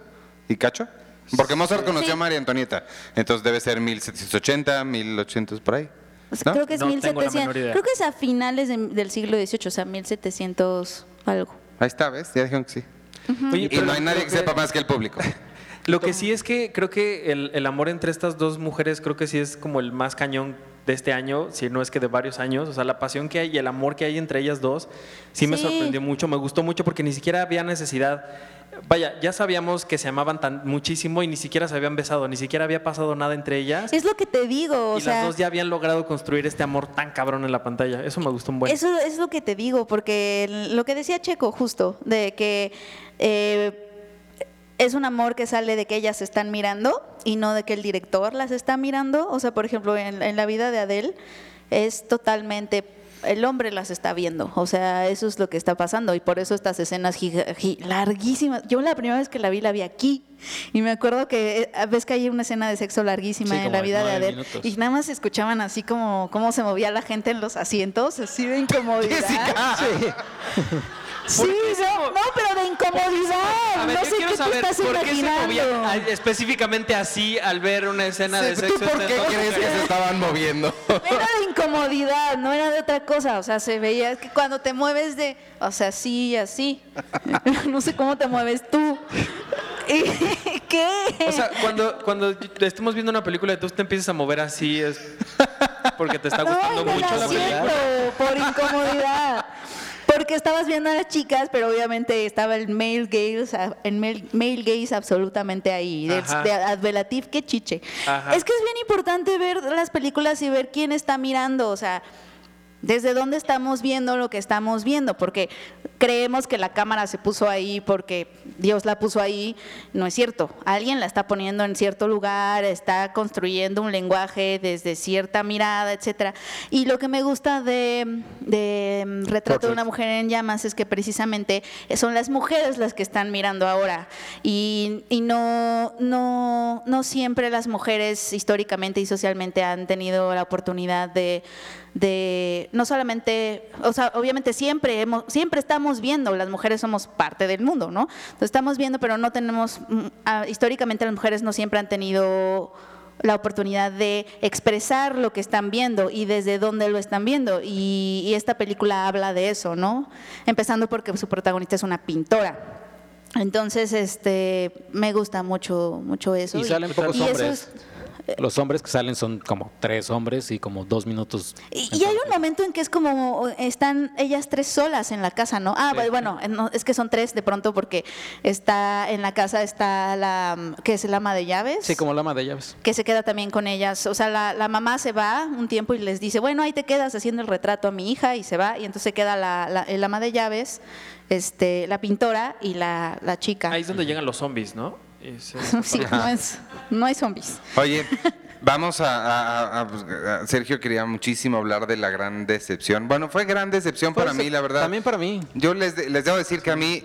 y cacho. Porque Mozart conoció Sí. a María Antonieta, entonces debe ser 1780, 1800 por ahí. O sea, ¿no? creo que es No tengo la 1700. menor idea. Creo que es a finales de- del siglo XVIII, o sea, 1700 algo. Ahí está, ¿ves? Ya dijeron que sí. Oye, Y no hay nadie lo que sepa más que el público. (laughs) Lo que sí es que creo que el, el amor entre estas dos mujeres creo que sí es como el más cañón de este año, si no es que de varios años. O sea, la pasión que hay y el amor que hay entre ellas dos sí, me sorprendió mucho, me gustó mucho porque ni siquiera había necesidad. Vaya, ya sabíamos que se amaban tan muchísimo y ni siquiera se habían besado, ni siquiera había pasado nada entre ellas. Es lo que te digo, o y sea. las dos ya habían logrado construir este amor tan cabrón en la pantalla. Eso me gustó un buen. Eso es lo que te digo, porque lo que decía Checo justo, de que eh, es un amor que sale de que ellas se están mirando y no de que el director las está mirando. O sea, por ejemplo, en, en la vida de Adele es totalmente... El hombre las está viendo, o sea, eso es lo que está pasando y por eso estas escenas larguísimas. Yo la primera vez que la vi, la vi aquí y me acuerdo que eh, ves que hay una escena de sexo larguísima Sí, en la vida de Adele minutos. y nada más escuchaban así como cómo se movía la gente en los asientos, así de incomodidad. (laughs) (laughs) Sí, no, no, pero de incomodidad. A ver, no yo sé quiero qué saber te estás por qué se imaginando. movían a- específicamente así al ver una escena de sexo. ¿Tú por entre qué dos crees que mujeres? se estaban moviendo? Era de incomodidad, no era de otra cosa. O sea, se veía es que cuando te mueves de, o sea, así y así. (laughs) No sé cómo te mueves tú. (laughs) ¿Y ¿Qué? O sea, cuando, cuando estemos viendo una película y tú te empiezas a mover así, es porque te está No, gustando mucho la asiento, película. por incomodidad. Porque estabas viendo a las chicas, pero obviamente estaba el male gaze, el male, male gaze absolutamente ahí. De, de Advelatif, qué chiche. Ajá. Es que es bien importante ver las películas y ver quién está mirando, o sea, desde dónde estamos viendo lo que estamos viendo, porque creemos que la cámara se puso ahí porque Dios la puso ahí, no es cierto. Alguien la está poniendo en cierto lugar, está construyendo un lenguaje desde cierta mirada, etcétera. Y lo que me gusta de, de Retrato de una mujer en llamas es que precisamente son las mujeres las que están mirando ahora y, y no, no, no siempre las mujeres históricamente y socialmente han tenido la oportunidad de, de no solamente, o sea, obviamente siempre hemos, siempre estamos viendo, las mujeres somos parte del mundo, ¿no? Entonces estamos viendo, pero no tenemos, mm, ah, históricamente las mujeres no siempre han tenido la oportunidad de expresar lo que están viendo y desde dónde lo están viendo. Y, y esta película habla de eso, ¿no? Empezando porque su protagonista es una pintora. Entonces, este, me gusta mucho, mucho eso. Y salen pocos y eso hombres. es- Los hombres que salen son como tres hombres y como dos minutos. Y, y hay un momento en que es como están ellas tres solas en la casa, ¿no? Ah, bueno, no, es que son tres de pronto porque está en la casa está la que es el ama de llaves. Sí, como la ama de llaves. que se queda también con ellas. O sea, la, la mamá se va un tiempo y les dice, bueno, ahí te quedas haciendo el retrato a mi hija y se va. Y entonces se queda la, la- el ama de llaves, este, la pintora y la, la chica. Ahí es donde llegan los zombies, ¿no? Se- (laughs) Sí, no, es- no hay zombies. Oye, (laughs) vamos a, a- a- a- Sergio quería muchísimo hablar de la gran decepción. Bueno, fue gran decepción para mí, la verdad. También para mí. Yo les, de- les debo decir que a mí,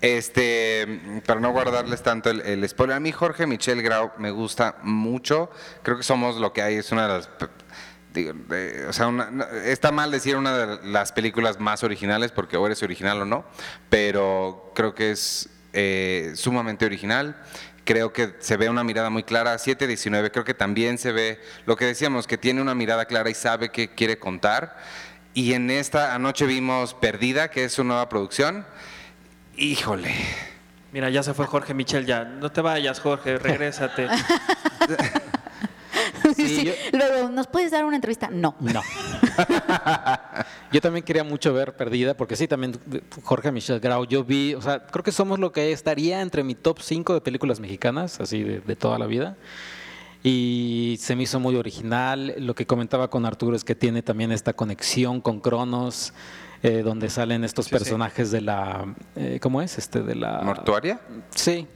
este, para no guardarles tanto el, el spoiler, a mí Jorge Michel Grau me gusta mucho. Creo que somos lo que hay, es una de las... pe- digo, de- o sea, una- no, está mal decir una de las películas más originales porque o eres original o no, pero creo que es eh, sumamente original. Creo que se ve una mirada muy clara. 719 creo que también se ve lo que decíamos, que tiene una mirada clara y sabe qué quiere contar. Y en esta anoche vimos Perdida, que es su nueva producción. Híjole. Mira, ya se fue Jorge Michel, ya. No te vayas, Jorge, regrésate. (laughs) Sí, yo- Luego, ¿nos puedes dar una entrevista? No. No. (laughs) yo también quería mucho ver Perdida, porque sí, también Jorge Michel Grau, yo vi, o sea, creo que somos lo que estaría entre mi top 5 de películas mexicanas, así de, de toda la vida. Y se me hizo muy original. Lo que comentaba con Arturo es que tiene también esta conexión con Cronos, eh, donde salen estos Sí, sí. personajes de la. eh, ¿Cómo es? Este, de la. ¿Mortuaria? Sí,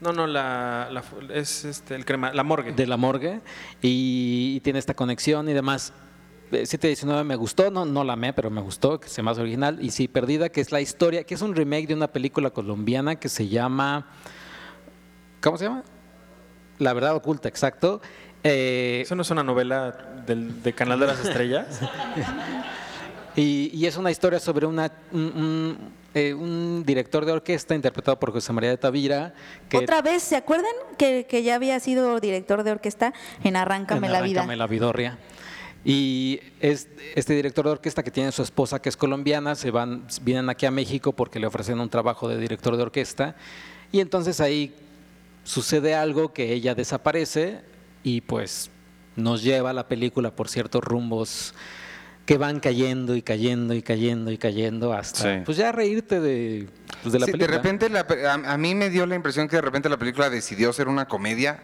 No, no, la, la- es este, el crema, la morgue. de la morgue y, y tiene esta conexión y demás. eh, 719 me gustó, no, no la amé, pero me gustó, que se más original. Y sí, Perdida, que es la historia, que es un remake de una película colombiana que se llama. ¿Cómo se llama? La verdad oculta, exacto. Eh, ¿Eso no es una novela del, de Canal de las Estrellas? (laughs) Y, y es una historia sobre una, un, un, eh, un director de orquesta interpretado por José María de Tavira. Que Otra vez, ¿se acuerdan que, que ya había sido director de orquesta en Arráncame en la vida? Arráncame la vidorria. Y es este director de orquesta que tiene su esposa que es colombiana, se van, vienen aquí a México porque le ofrecen un trabajo de director de orquesta. Y entonces ahí sucede algo que ella desaparece y pues nos lleva la película por ciertos rumbos que van cayendo y cayendo y cayendo y cayendo hasta Sí. pues ya reírte de, pues, de la Sí, película. de repente, la a, a mí me dio la impresión que de repente la película decidió ser una comedia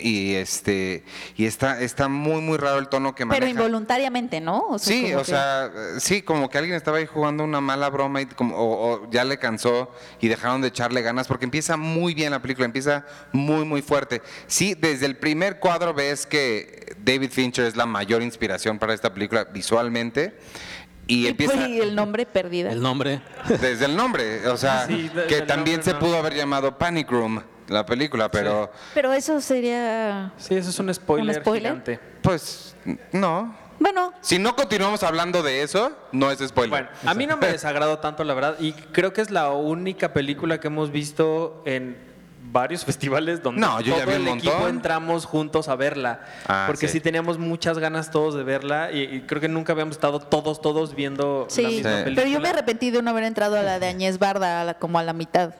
y este y está está muy muy raro el tono que maneja. Pero involuntariamente, ¿no? O sea, Sí, o que- sea, sí, como que alguien estaba ahí jugando una mala broma y como, o, o ya le cansó y dejaron de echarle ganas porque empieza muy bien la película, empieza muy, muy fuerte. Sí, desde el primer cuadro ves que David Fincher es la mayor inspiración para esta película visualmente y empieza y el nombre perdida. El nombre. desde el nombre, o sea, Sí, que también nombre se no. pudo haber llamado Panic Room, la película, pero Pero eso sería. Sí, eso es un spoiler, ¿Un spoiler? gigante. pues no. Bueno, Si no continuamos hablando de eso, no es spoiler. Bueno, a mí no me (laughs) desagradó tanto, la verdad, y creo que es la única película que hemos visto en varios (laughs) festivales donde No, yo ya todo vi un el equipo montón. entramos juntos a verla. Ah, porque sí. sí. teníamos muchas ganas todos de verla y, y creo que nunca habíamos estado todos, todos viendo sí. la misma Sí. película. Pero yo me arrepentí de no haber entrado a la de Añez Barda a la- como a la mitad.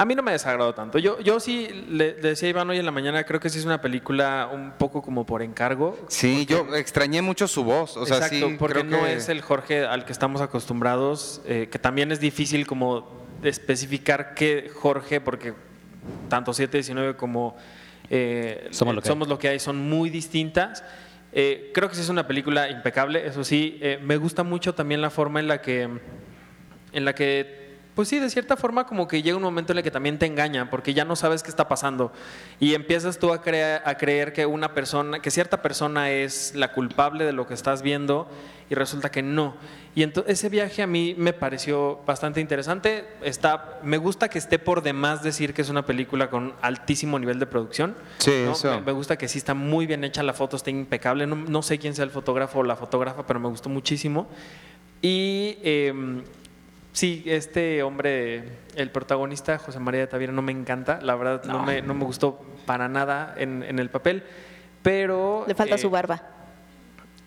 A mí no me desagradó tanto. Yo, yo sí le, le decía a Iván hoy en la mañana, creo que sí es una película un poco como por encargo. Sí, yo extrañé mucho su voz. O sea, Exacto, sí, porque creo no que- es el Jorge al que estamos acostumbrados, eh, que también es difícil como especificar qué Jorge, porque tanto 719 como eh, Somos lo que hay. Somos lo que hay son muy distintas. Eh, creo que sí es una película impecable, eso sí. Eh, me gusta mucho también la forma en la que, en la que, pues sí, de cierta forma como que llega un momento en el que también te engañan, porque ya no sabes qué está pasando y empiezas tú a, crea- a creer que una persona, que cierta persona es la culpable de lo que estás viendo y resulta que no. Y entonces ese viaje a mí me pareció bastante interesante. Está, me gusta que esté por demás decir que es una película con altísimo nivel de producción. Sí, ¿no? eso. Me, me gusta que sí está muy bien hecha, la foto está impecable. No, no sé quién sea el fotógrafo o la fotógrafa, pero me gustó muchísimo. Y eh, sí, este hombre, el protagonista, José María de Tavira, no me encanta. La verdad, no, me, no me gustó para nada en, en el papel. Pero. Le falta eh, su barba.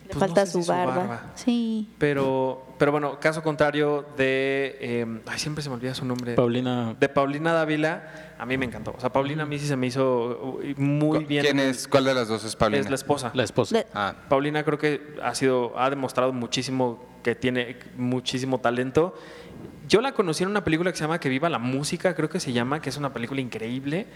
Le pues no falta sé su, si su barba. Sí. Pero, pero bueno, caso contrario de. eh, ay, siempre se me olvida su nombre. Paulina. De Paulina Dávila, a mí me encantó. O sea, Paulina a mí sí se me hizo muy bien. ¿Quién es? ¿Cuál de las dos es Paulina? Es la esposa. La esposa. Le- Ah, Paulina creo que ha sido, ha demostrado muchísimo que tiene muchísimo talento. Yo la conocí en una película que se llama Que Viva la Música, creo que se llama, que es una película increíble.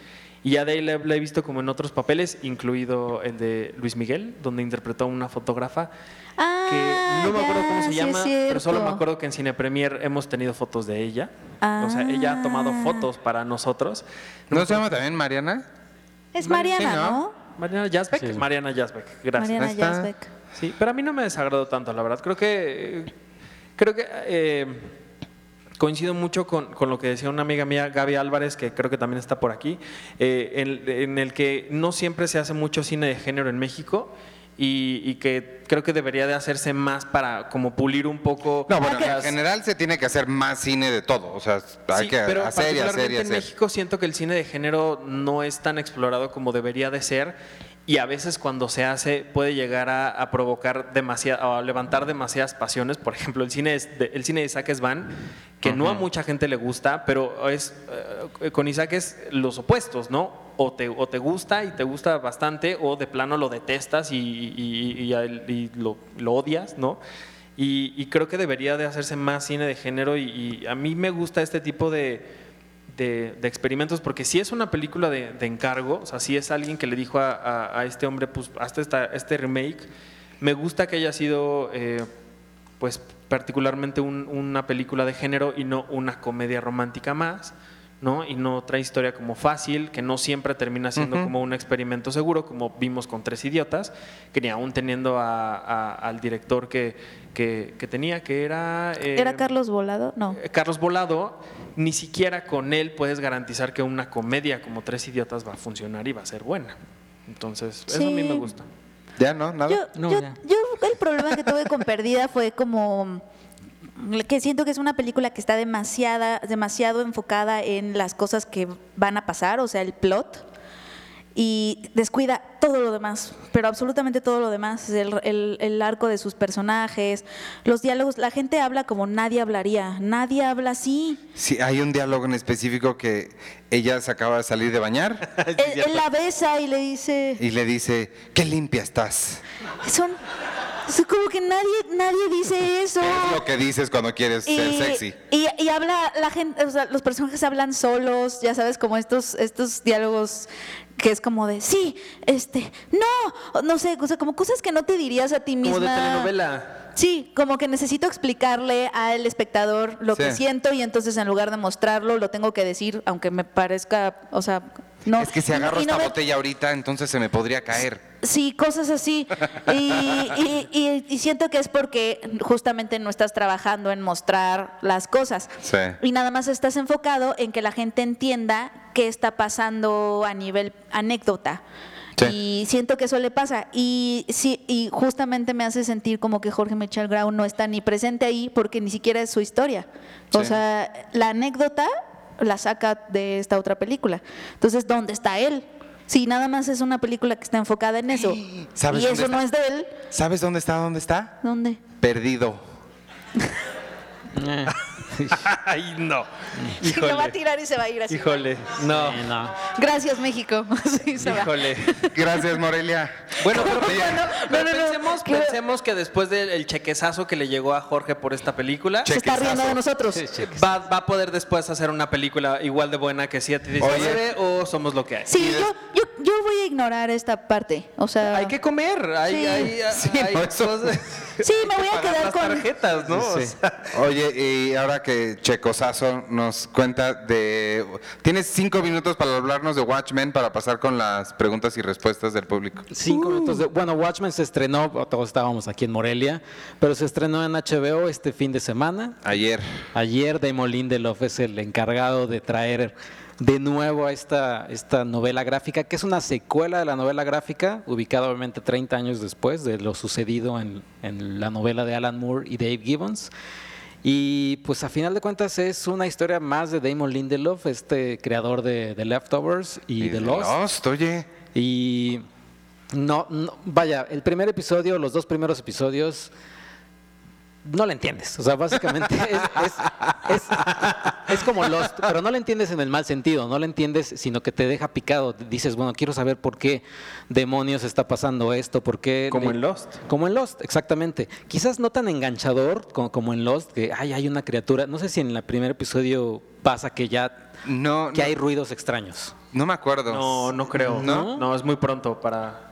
Y ya de ahí la, la he visto como en otros papeles, incluido el de Luis Miguel, donde interpretó a una fotógrafa Ah, que no me acuerdo cómo se sí llama, pero solo me acuerdo que en Cine Premier hemos tenido fotos de ella. O sea, ella ha tomado Ah. fotos para nosotros. ¿No se llama también Mariana? Es Sí, Mariana, ¿no? ¿no? Mariana Jasbeck. Sí. Mariana Jasbeck, gracias. Mariana. Jasbeck. Sí, pero a mí no me desagradó tanto, la verdad. Creo que creo que eh, coincido mucho con, con lo que decía una amiga mía, Gaby Álvarez, que creo que también está por aquí, eh, en, en el que no siempre se hace mucho cine de género en México. Y, y que creo que debería de hacerse más para como pulir un poco No, bueno, en general se tiene que hacer más cine de todo. O sea, hay Sí, que pero hacer y hacer y en. México siento que el cine de género no es tan explorado como debería de ser y a veces cuando se hace puede llegar a, a provocar demasiado, a levantar demasiadas pasiones. Por ejemplo, el cine, es de, el cine de Isaac Van, que no a mucha gente le gusta, pero es eh, con Isaac es los opuestos, ¿no? O te, o te gusta y te gusta bastante, o de plano lo detestas y, y- y- lo, lo odias, ¿no? Y, creo que debería de hacerse más cine de género y, y a mí me gusta este tipo de, de- experimentos porque si es una película de, encargo, o sea, si es alguien que le dijo a este hombre, pues hasta esta, este remake, me gusta que haya sido eh, pues particularmente un- una película de género y no una comedia romántica más. ¿No? Y no trae historia como fácil, que no siempre termina siendo como un experimento seguro, como vimos con Tres Idiotas, que ni aún teniendo a- a- al director que, que- que tenía, que era... eh, ¿Era Carlos Volado? No. eh, Carlos Volado, ni siquiera con él puedes garantizar que una comedia como Tres Idiotas va a funcionar y va a ser buena. Entonces, eso a mí me gusta. ¿Ya no? ¿Nada? Yo, No, yo, ya. yo el problema que tuve con Perdida fue como que siento que es una película que está demasiada, demasiado enfocada en las cosas que van a pasar, o sea, el plot, y descuida todo lo demás, pero absolutamente todo lo demás, el, el- el arco de sus personajes, los diálogos, la gente habla como nadie hablaría, nadie habla así. Sí, hay un diálogo en específico que ella se acaba de salir de bañar (laughs) Él, él la besa y le dice... y le dice, qué limpia estás. Son, como que nadie, nadie dice eso. Es lo que dices cuando quieres ser sexy. y- y habla la gente, o sea, los personajes hablan solos, ya sabes, como estos, estos diálogos que es como de sí, este, no, no sé, o sea, como cosas que no te dirías a ti misma. Como de telenovela. Sí, como que necesito explicarle al espectador lo que siento y entonces en lugar de mostrarlo lo tengo que decir, aunque me parezca, o sea, no. es que si y agarro y no esta me- botella ahorita, entonces se me podría caer. Sí, cosas así. Y, y- y- y siento que es porque justamente no estás trabajando en mostrar las cosas. Sí. Y nada más estás enfocado en que la gente entienda qué está pasando a nivel anécdota. Sí. Y siento que eso le pasa. Y sí, y justamente me hace sentir como que Jorge Michel Grau no está ni presente ahí porque ni siquiera es su historia. O Sí. sea, la anécdota la saca de esta otra película. Entonces, ¿dónde está él? Si nada más es una película que está enfocada en eso (gasps) ¿Sabes y dónde eso no es de él, ¿Sabes dónde está? ¿Dónde está? ¿dónde? Perdido. (laughs) (laughs) Ay, no. Y lo va a Híjole. tirar y se va a ir así. Híjole. No. eh, no. Gracias, México. (laughs) Sí, se va. Híjole. Gracias, Morelia. Bueno, pero, Sí. pero no, no, pensemos, pensemos que después del el chequezazo que le llegó a Jorge por esta película, Se está riendo de nosotros. va, va a poder después hacer una película igual de buena que 7 y Oye. 19 o somos lo que hay. Sí, yo, yo, yo voy a ignorar esta parte. O sea, Hay que comer, hay, Sí. hay, Sí, hay no, eso- cosas- (laughs) sí, me voy a pagar quedar las con. tarjetas, ¿no? O Sí. sea, Oye, y ahora que Checosazo nos cuenta de... Tienes cinco minutos para hablarnos de Watchmen para pasar con las preguntas y respuestas del público. Cinco minutos de. Bueno, Watchmen se estrenó, todos estábamos aquí en Morelia, pero se estrenó en HBO este fin de semana. Ayer. Ayer Damon Lindelof es el encargado de traer de nuevo a esta, esta novela gráfica, que es una secuela de la novela gráfica, ubicada obviamente 30 años después de lo sucedido en, en la novela de Alan Moore y Dave Gibbons. Y pues a final de cuentas es una historia más de Damon Lindelof, este creador de The Leftovers y, de The Lost. oye. Y no, no, vaya, el primer episodio, los dos primeros episodios, no le entiendes. O sea, básicamente es, es, es- es como Lost, pero no le entiendes en el mal sentido, no le entiendes, sino que te deja picado. Dices, bueno, quiero saber por qué demonios está pasando esto, por qué... Como en Lost. Como en Lost, exactamente. Quizás no tan enganchador como, como en Lost, que ay, hay una criatura. No sé si en el primer episodio pasa que ya No, que no, hay ruidos extraños. no me acuerdo. no, no creo. ¿No? No, es muy pronto para.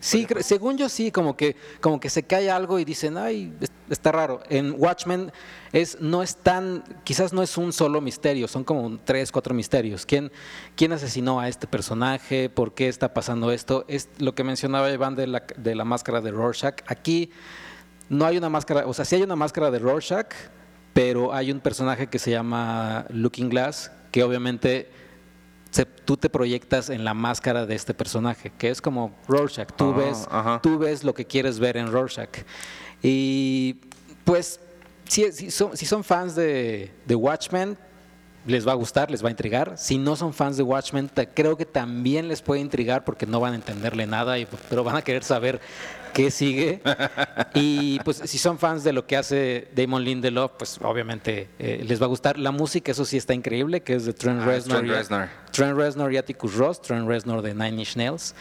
Sí, según yo sí, como que, como que se cae algo y dicen, ay, está raro. En Watchmen es, no es tan, quizás no es un solo misterio, son como tres, cuatro misterios. ¿Quién, quién asesinó a este personaje? ¿Por qué está pasando esto? Es lo que mencionaba Iván de la, de la máscara de Rorschach. Aquí no hay una máscara, o sea, sí hay una máscara de Rorschach, pero hay un personaje que se llama Looking Glass, que obviamente se- tú te proyectas en la máscara de este personaje, que es como Rorschach. Tú, Ah, ves, ajá. tú ves lo que quieres ver en Rorschach. Y pues, si, si son, si son fans de, de Watchmen, les va a gustar, les va a intrigar. Si no son fans de Watchmen, creo que también les puede intrigar porque no van a entenderle nada, y, pero van a querer saber qué sigue. Y pues si son fans de lo que hace Damon Lindelof, pues obviamente eh, les va a gustar. La música, eso sí está increíble, que es de Trent Ah, Reznor. Trent y- Reznor. Trent Reznor y Atticus Ross, Trent Reznor de Nine Inch Nails.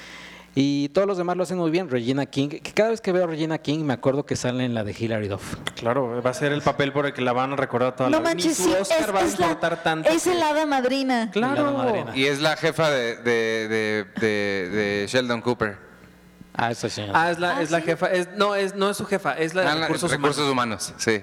Y todos los demás lo hacen muy bien. Regina King, que cada vez que veo a Regina King me acuerdo que sale en la de Hilary Duff. Claro, va a ser el papel por el que la van a recordar toda No la vida. manches, Ni sí, es, va a es la, importar tanto. es el hada madrina. La hada madrina. Y es la jefa de, de, de, de- de Sheldon Cooper. Ah, esa señora. Ah, es la, Ah, es la ¿sí? jefa. Es, no, es, no es su jefa, es la de Ah, la- recursos, recursos humanos. humanos, sí.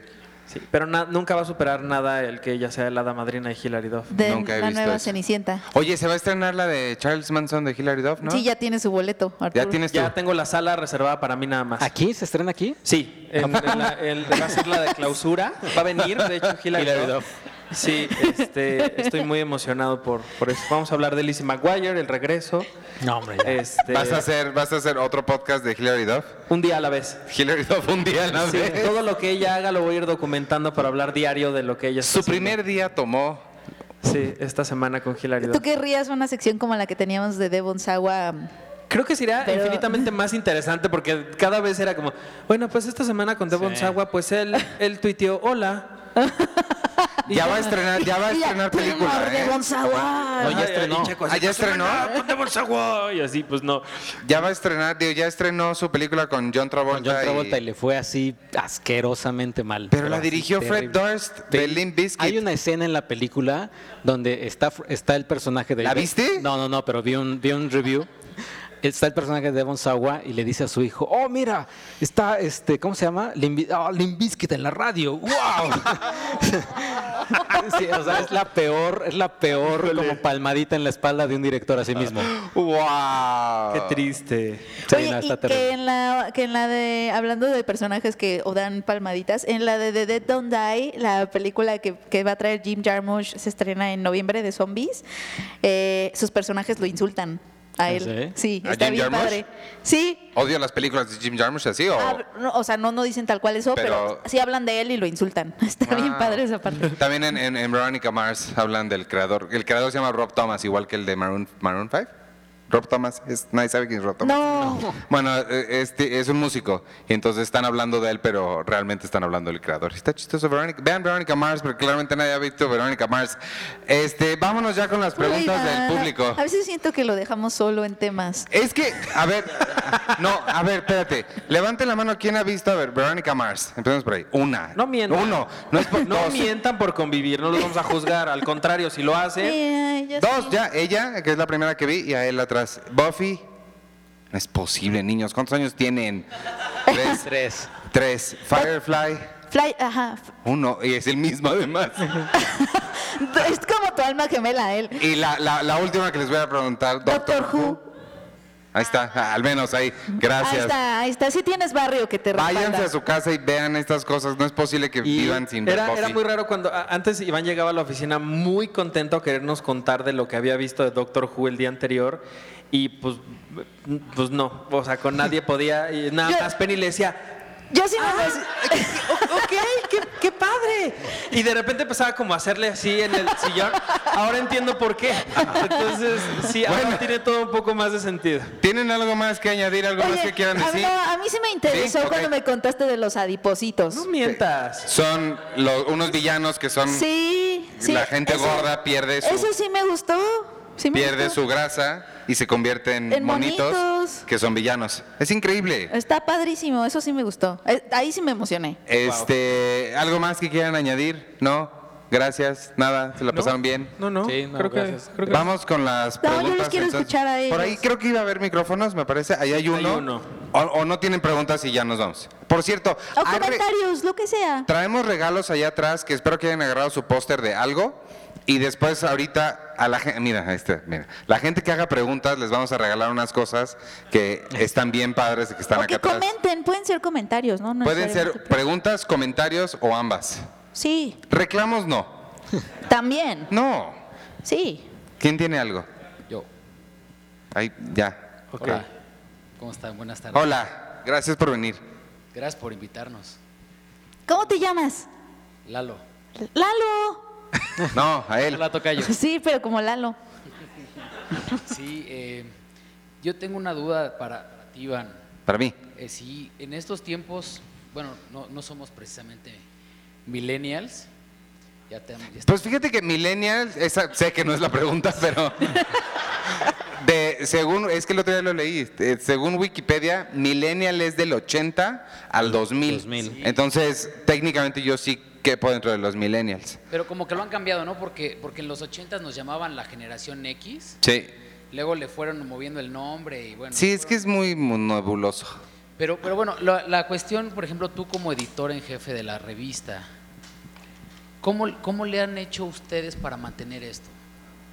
Sí, pero na- nunca va a superar nada el que ella sea la hada madrina de Hilary Duff. De Nunca he la visto nueva eso. Cenicienta. Oye, se va a estrenar la de Charles Manson de Hilary Duff, ¿no? Sí, ya tiene su boleto. Ya tienes. Ya tengo la sala reservada para mí nada más. ¿Aquí? ¿Se estrena aquí? Sí, en, en la, en- va a ser la de clausura. Va a venir, de hecho, Hilary, Hilary Duff. Duff. Sí, este, estoy muy emocionado por, por eso. Vamos a hablar de Lizzie McGuire, el regreso. No, hombre. Este, ¿Vas a hacer, vas a hacer otro podcast de Hilary Duff? un día a la vez. Hilary Duff un día a la Sí, vez. todo lo que ella haga lo voy a ir documentando para hablar diario de lo que ella está Su haciendo. primer día tomó... Sí, esta semana con Hilary ¿Tú querrías una sección como la que teníamos de Devon Sawa? Creo que sería Pero- infinitamente más interesante porque cada vez era como, bueno, pues esta semana con Devon Sí. Sawa, pues él, él tuiteó, hola. (laughs) (laughs) Ya va a estrenar, ya va a estrenar película, ¿eh? No, ya estrenó. Ah, ¿ya "Esta estrenó? Devon Sawa. Y así, pues no. Ya va a estrenar, digo, ya estrenó su película con John Travolta. Con John Travolta y y- le fue así asquerosamente mal. Pero la dirigió Fred. Durst de Limp Bizkit. Hay una escena en la película donde está, está el personaje de... ¿La viste? No, no, no, pero vi un, vi un review. Está el personaje de Devon Sawa y le dice a su hijo, oh, mira, está, este, ¿cómo se llama? Limp, Bi- oh, Limp Bizkit en la radio, wow. (laughs) sí, o sea, es la peor, es la peor como palmadita en la espalda de un director a sí mismo. ¡Wow! Qué triste. Sí, Oye, no, y está que terrible. en la que en la de hablando de personajes que o dan palmaditas, en la de The Dead Don't Die, la película que, que va a traer Jim Jarmusch se estrena en noviembre de zombies. eh, sus personajes lo insultan a ¿Ah, él. sí? Sí, ¿A está Jim bien Jarmusch? padre. Sí. ¿Odio las películas de Jim Jarmusch así o...? Ah, no, o sea, no, no dicen tal cual eso, pero, Pero- sí hablan de él y lo insultan. (laughs) Está bien Ah. padre esa parte. También en, en, en Veronica Mars hablan del creador. El creador se llama Rob Thomas, igual que el de Maroon, Maroon 5. Rob Thomas, es, nadie sabe quién es Rob Thomas. No. Bueno, eh, este es un músico y entonces están hablando de él, pero realmente están hablando del creador. Está chistoso Veronica. Vean Veronica Mars, porque claramente nadie ha visto Veronica Mars. Este, vámonos ya con las preguntas del público. A veces siento que lo dejamos solo en temas. Es que, a ver, no, a ver, espérate. Levante la mano, ¿quién ha visto, a ver, Veronica Mars? Empecemos por ahí. Una. No mientan. Uno. No es por No dos. mientan por convivir, no los vamos a juzgar. Al contrario, si lo hacen, Dos, ya, ella, que es la primera que vi, y a él Buffy. No es posible, niños. ¿Cuántos años tienen? Tres. (laughs) Tres. Tres. Firefly. Fly, ajá. Uno. Y es el mismo, además. (laughs) Es como tu alma gemela, él. Y la, la, la última que les voy a preguntar, Doctor, Doctor Who. Ahí está, ah, al menos ahí. Ahí Gracias. está, ahí está. Sí tienes barrio que te Váyanse respalda. a su casa y vean estas cosas. No es posible que Y vivan sin ver era, era muy raro cuando antes Iván llegaba a la oficina muy contento a querernos contar de lo que había visto de Doctor Who el día anterior y pues, pues no, o sea, con nadie podía y nada Yo- más Penny le decía, Yo sí me "Ah, o- ok, qué, qué padre. Y de repente empezaba como a hacerle así en el sillón. Ahora entiendo por qué. Entonces, sí, ahora Bueno. tiene todo un poco más de sentido. ¿Tienen algo más que añadir? ¿Algo más Oye, que quieran a, decir? no, a mí sí me interesó Sí, cuando me contaste de los adipositos. No mientas. Son lo- unos villanos que son... Sí, sí. La gente eso- gorda pierde su... Eso sí me gustó. Sí pierde gustó. su grasa y se convierte en, En monitos, monitos. que son villanos. Es increíble. Está padrísimo, eso sí me gustó. Eh, Ahí sí me emocioné. Este, ¿algo más que quieran añadir? ¿No? Gracias, nada, se la pasaron bien. No, no. Sí, no, creo, que, gracias. creo que Vamos con las No, yo preguntas. los quiero entonces. escuchar a Por ahí ellos. creo que iba a haber micrófonos, me parece. Ahí hay uno. uno. O, o no tienen preguntas y ya nos vamos. Por cierto, O comentarios, lo que sea. traemos regalos allá atrás que espero que hayan agarrado su póster de algo. Y después ahorita a la gente, mira, este, mira, la gente que haga preguntas les vamos a regalar unas cosas que están bien padres y que están O acá que atrás. comenten, pueden ser comentarios, ¿no? No Pueden ser necesariamente- preguntas, comentarios o ambas. Sí, Reclamos no. también. No. Sí. ¿Quién tiene algo? Yo. Ahí, ya. Ok. Hola. ¿Cómo están? Buenas tardes. Hola, gracias por venir. Gracias por invitarnos. ¿Cómo te llamas? Lalo. Lalo. (laughs) No, a él. Hola, Tocayo. Sí, pero como Lalo. Sí, eh, yo tengo una duda para, para ti, Iván. Para mí. Eh, si en estos tiempos, bueno, no, no somos precisamente millennials, ya te, ya está- Pues fíjate que millennials, esa, sé que no es la pregunta, (laughs) pero (laughs) de, según, es que el otro día lo leí, eh, según Wikipedia, millennial es del 80 al 2000. 2000. Entonces, técnicamente yo sí quepo dentro de los millennials. pero como que lo han cambiado, ¿no? Porque, porque en los 80 nos llamaban la generación X, Sí. luego le fueron moviendo el nombre y bueno. Sí, es que es muy mu- nebuloso. Pero, pero bueno, la, la cuestión, por ejemplo, tú como editor en jefe de la revista, ¿cómo, ¿cómo le han hecho ustedes para mantener esto?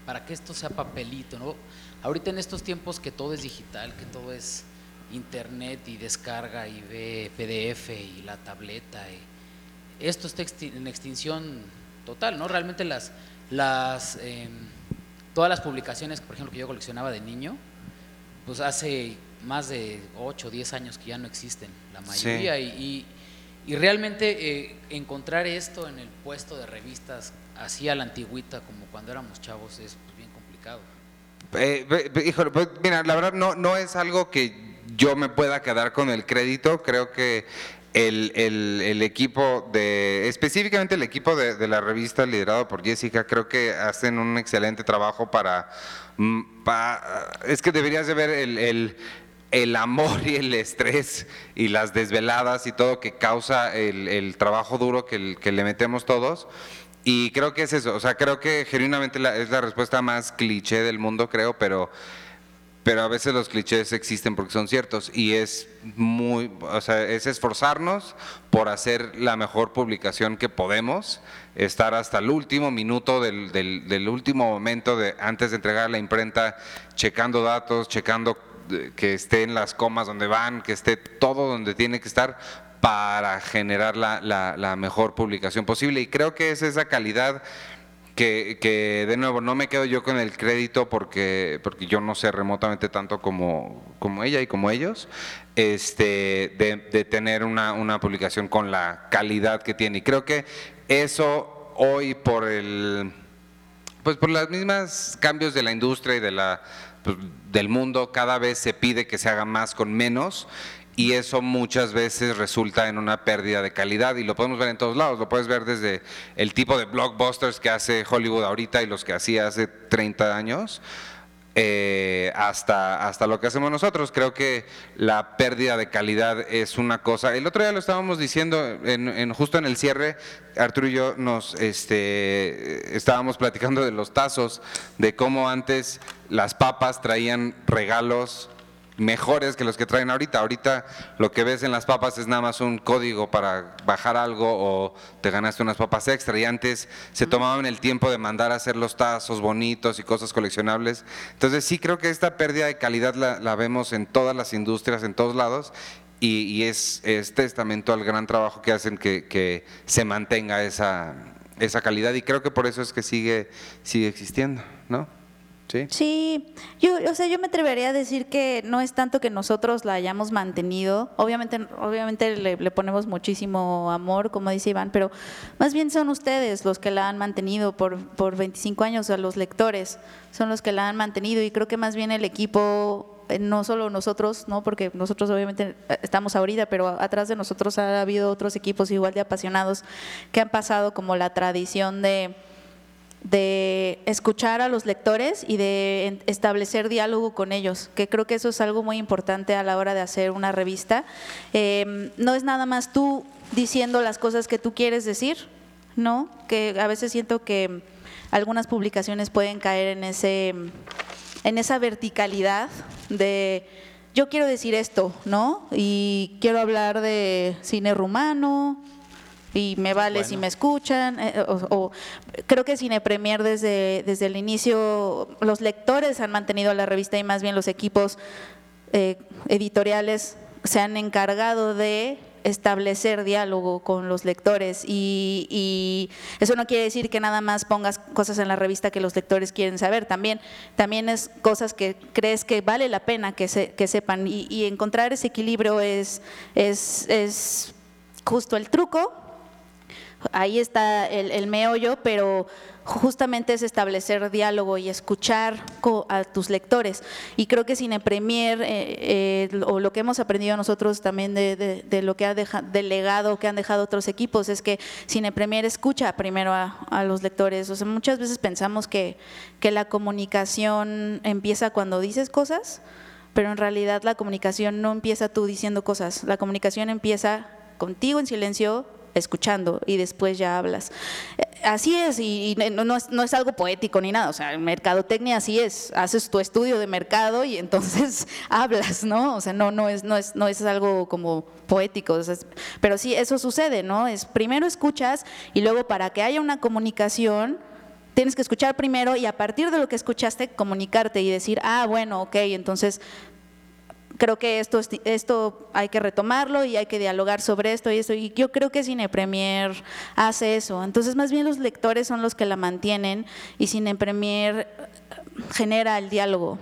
Para que esto sea papelito, ¿no? Ahorita en estos tiempos que todo es digital, que todo es internet y descarga y ve PDF y la tableta, y esto está en extinción total, ¿no? Realmente las, las, em, todas las publicaciones, por ejemplo, que yo coleccionaba de niño, pues hace más de 8 o 10 años que ya no existen, la mayoría, y, y- y realmente eh, encontrar esto en el puesto de revistas así a la antigüita como cuando éramos chavos es pues, bien complicado. Eh, híjole, pues, mira, la verdad no, no es algo que yo me pueda quedar con el crédito. Creo que el, el- equipo de, específicamente el equipo de, la revista liderado por Jessica, creo que hacen un excelente trabajo para, mm, pa- es que deberías de ver el, el- amor y el estrés y las desveladas y todo que causa el, trabajo duro que, que le metemos todos. Y creo que es eso, o sea, creo que genuinamente la- es la respuesta más cliché del mundo, creo, pero, pero a veces los clichés existen porque son ciertos y es muy, o sea, es esforzarnos por hacer la mejor publicación que podemos, estar hasta el último minuto del, del- último momento de antes de entregar la imprenta, checando datos, checando eh, que estén las comas donde van, que esté todo donde tiene que estar para generar la, la- la mejor publicación posible. Y creo que es esa calidad que, de nuevo, no me quedo yo con el crédito porque, porque yo no sé remotamente tanto como, como ella y como ellos, este, de, tener una, una publicación con la calidad que tiene. Y creo que eso hoy por el pues por las mismas cambios de la industria y de la, pues, del mundo, cada vez se pide que se haga más con menos y eso muchas veces resulta en una pérdida de calidad y lo podemos ver en todos lados, lo puedes ver desde el tipo de blockbusters que hace Hollywood ahorita y los que hacía hace 30 años. eh, hasta, hasta lo que hacemos nosotros. Creo que la pérdida de calidad es una cosa. El otro día lo estábamos diciendo, en, en- justo en el cierre, Arturo y yo nos este, estábamos platicando de los tazos, de cómo antes las papas traían regalos mejores que los que traen ahorita. Ahorita lo que ves en las papas es nada más un código para bajar algo o te ganaste unas papas extra. Y antes se tomaban el tiempo de mandar a hacer los tazos bonitos y cosas coleccionables. Entonces sí creo que esta pérdida de calidad la, la vemos en todas las industrias, en todos lados. Y, y es, es testamento al gran trabajo que hacen que, que se mantenga esa, esa calidad. Y creo que por eso es que sigue, sigue existiendo, ¿no? Sí. Sí, yo, o sea, yo me atrevería a decir que no es tanto que nosotros la hayamos mantenido, obviamente, obviamente le, le ponemos muchísimo amor, como dice Iván, pero más bien son ustedes los que la han mantenido por, por 25 años, o sea, los lectores son los que la han mantenido y creo que más bien el equipo, eh, no solo nosotros, no, porque nosotros obviamente eh, estamos ahorita, pero atrás de nosotros ha habido otros equipos igual de apasionados que han pasado como la tradición de de escuchar a los lectores y de establecer diálogo con ellos, que creo que eso es algo muy importante a la hora de hacer una revista. Eh, no es nada más tú diciendo las cosas que tú quieres decir, ¿no? Que a veces siento que algunas publicaciones pueden caer en ese en esa verticalidad de yo quiero decir esto, ¿no? Y quiero hablar de cine rumano, y me vale si me escuchan. eh, o, o- creo que Cine Premier desde, desde el inicio, los lectores han mantenido la revista y más bien los equipos eh, editoriales se han encargado de establecer diálogo con los lectores y, y eso no quiere decir que nada más pongas cosas en la revista que los lectores quieren saber, también, también es cosas que crees que vale la pena que, se, que sepan y, y encontrar ese equilibrio es, es, es justo el truco ahí está el, meollo, pero justamente es establecer diálogo y escuchar a tus lectores. Y creo que Cine Premier, eh, eh, o lo que hemos aprendido nosotros también de, lo que ha deja- del legado que han dejado otros equipos, es que Cine Premier escucha primero a, a los lectores. O sea, muchas veces pensamos que, que la comunicación empieza cuando dices cosas, pero en realidad la comunicación no empieza tú diciendo cosas, la comunicación empieza contigo en silencio, escuchando y después ya hablas. Así es, y, no, es, no es algo poético ni nada, o sea, en mercadotecnia así es, haces tu estudio de mercado y entonces (laughs) hablas, ¿no? O sea, no, no, es, no, es, no es algo como poético, o sea, pero sí, eso sucede, ¿no? Es primero escuchas y luego para que haya una comunicación, tienes que escuchar primero y a partir de lo que escuchaste, comunicarte y decir, ah, bueno, ok, entonces creo que esto, es- esto hay que retomarlo y hay que dialogar sobre esto y esto. Y yo creo que Cine Premier hace eso. Entonces, más bien los lectores son los que la mantienen y Cine Premier genera el diálogo.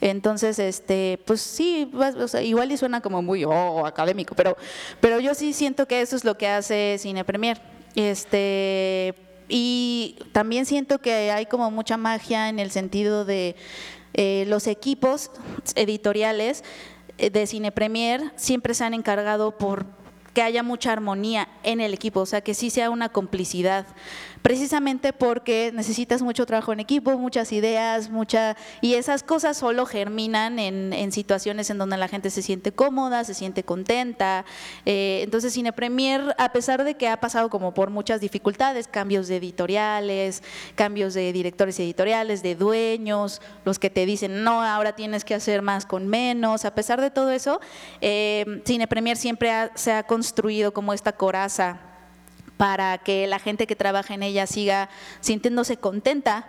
Entonces, este, pues sí, o sea, igual y suena como muy oh, académico, pero, pero yo sí siento que eso es lo que hace Cine Premier. Este, y también siento que hay como mucha magia en el sentido de eh, los equipos editoriales eh, de Cine Premier siempre se han encargado por que haya mucha armonía en el equipo, o sea, que sí sea una complicidad, precisamente porque necesitas mucho trabajo en equipo, muchas ideas, mucha y esas cosas solo germinan en, en situaciones en donde la gente se siente cómoda, se siente contenta. Eh, entonces, Cine Premier, a pesar de que ha pasado como por muchas dificultades, cambios de editoriales, cambios de directores editoriales, de dueños, los que te dicen, no, ahora tienes que hacer más con menos, a pesar de todo eso, eh, Cine Premier siempre ha- se ha construido como esta coraza para que la gente que trabaja en ella siga sintiéndose contenta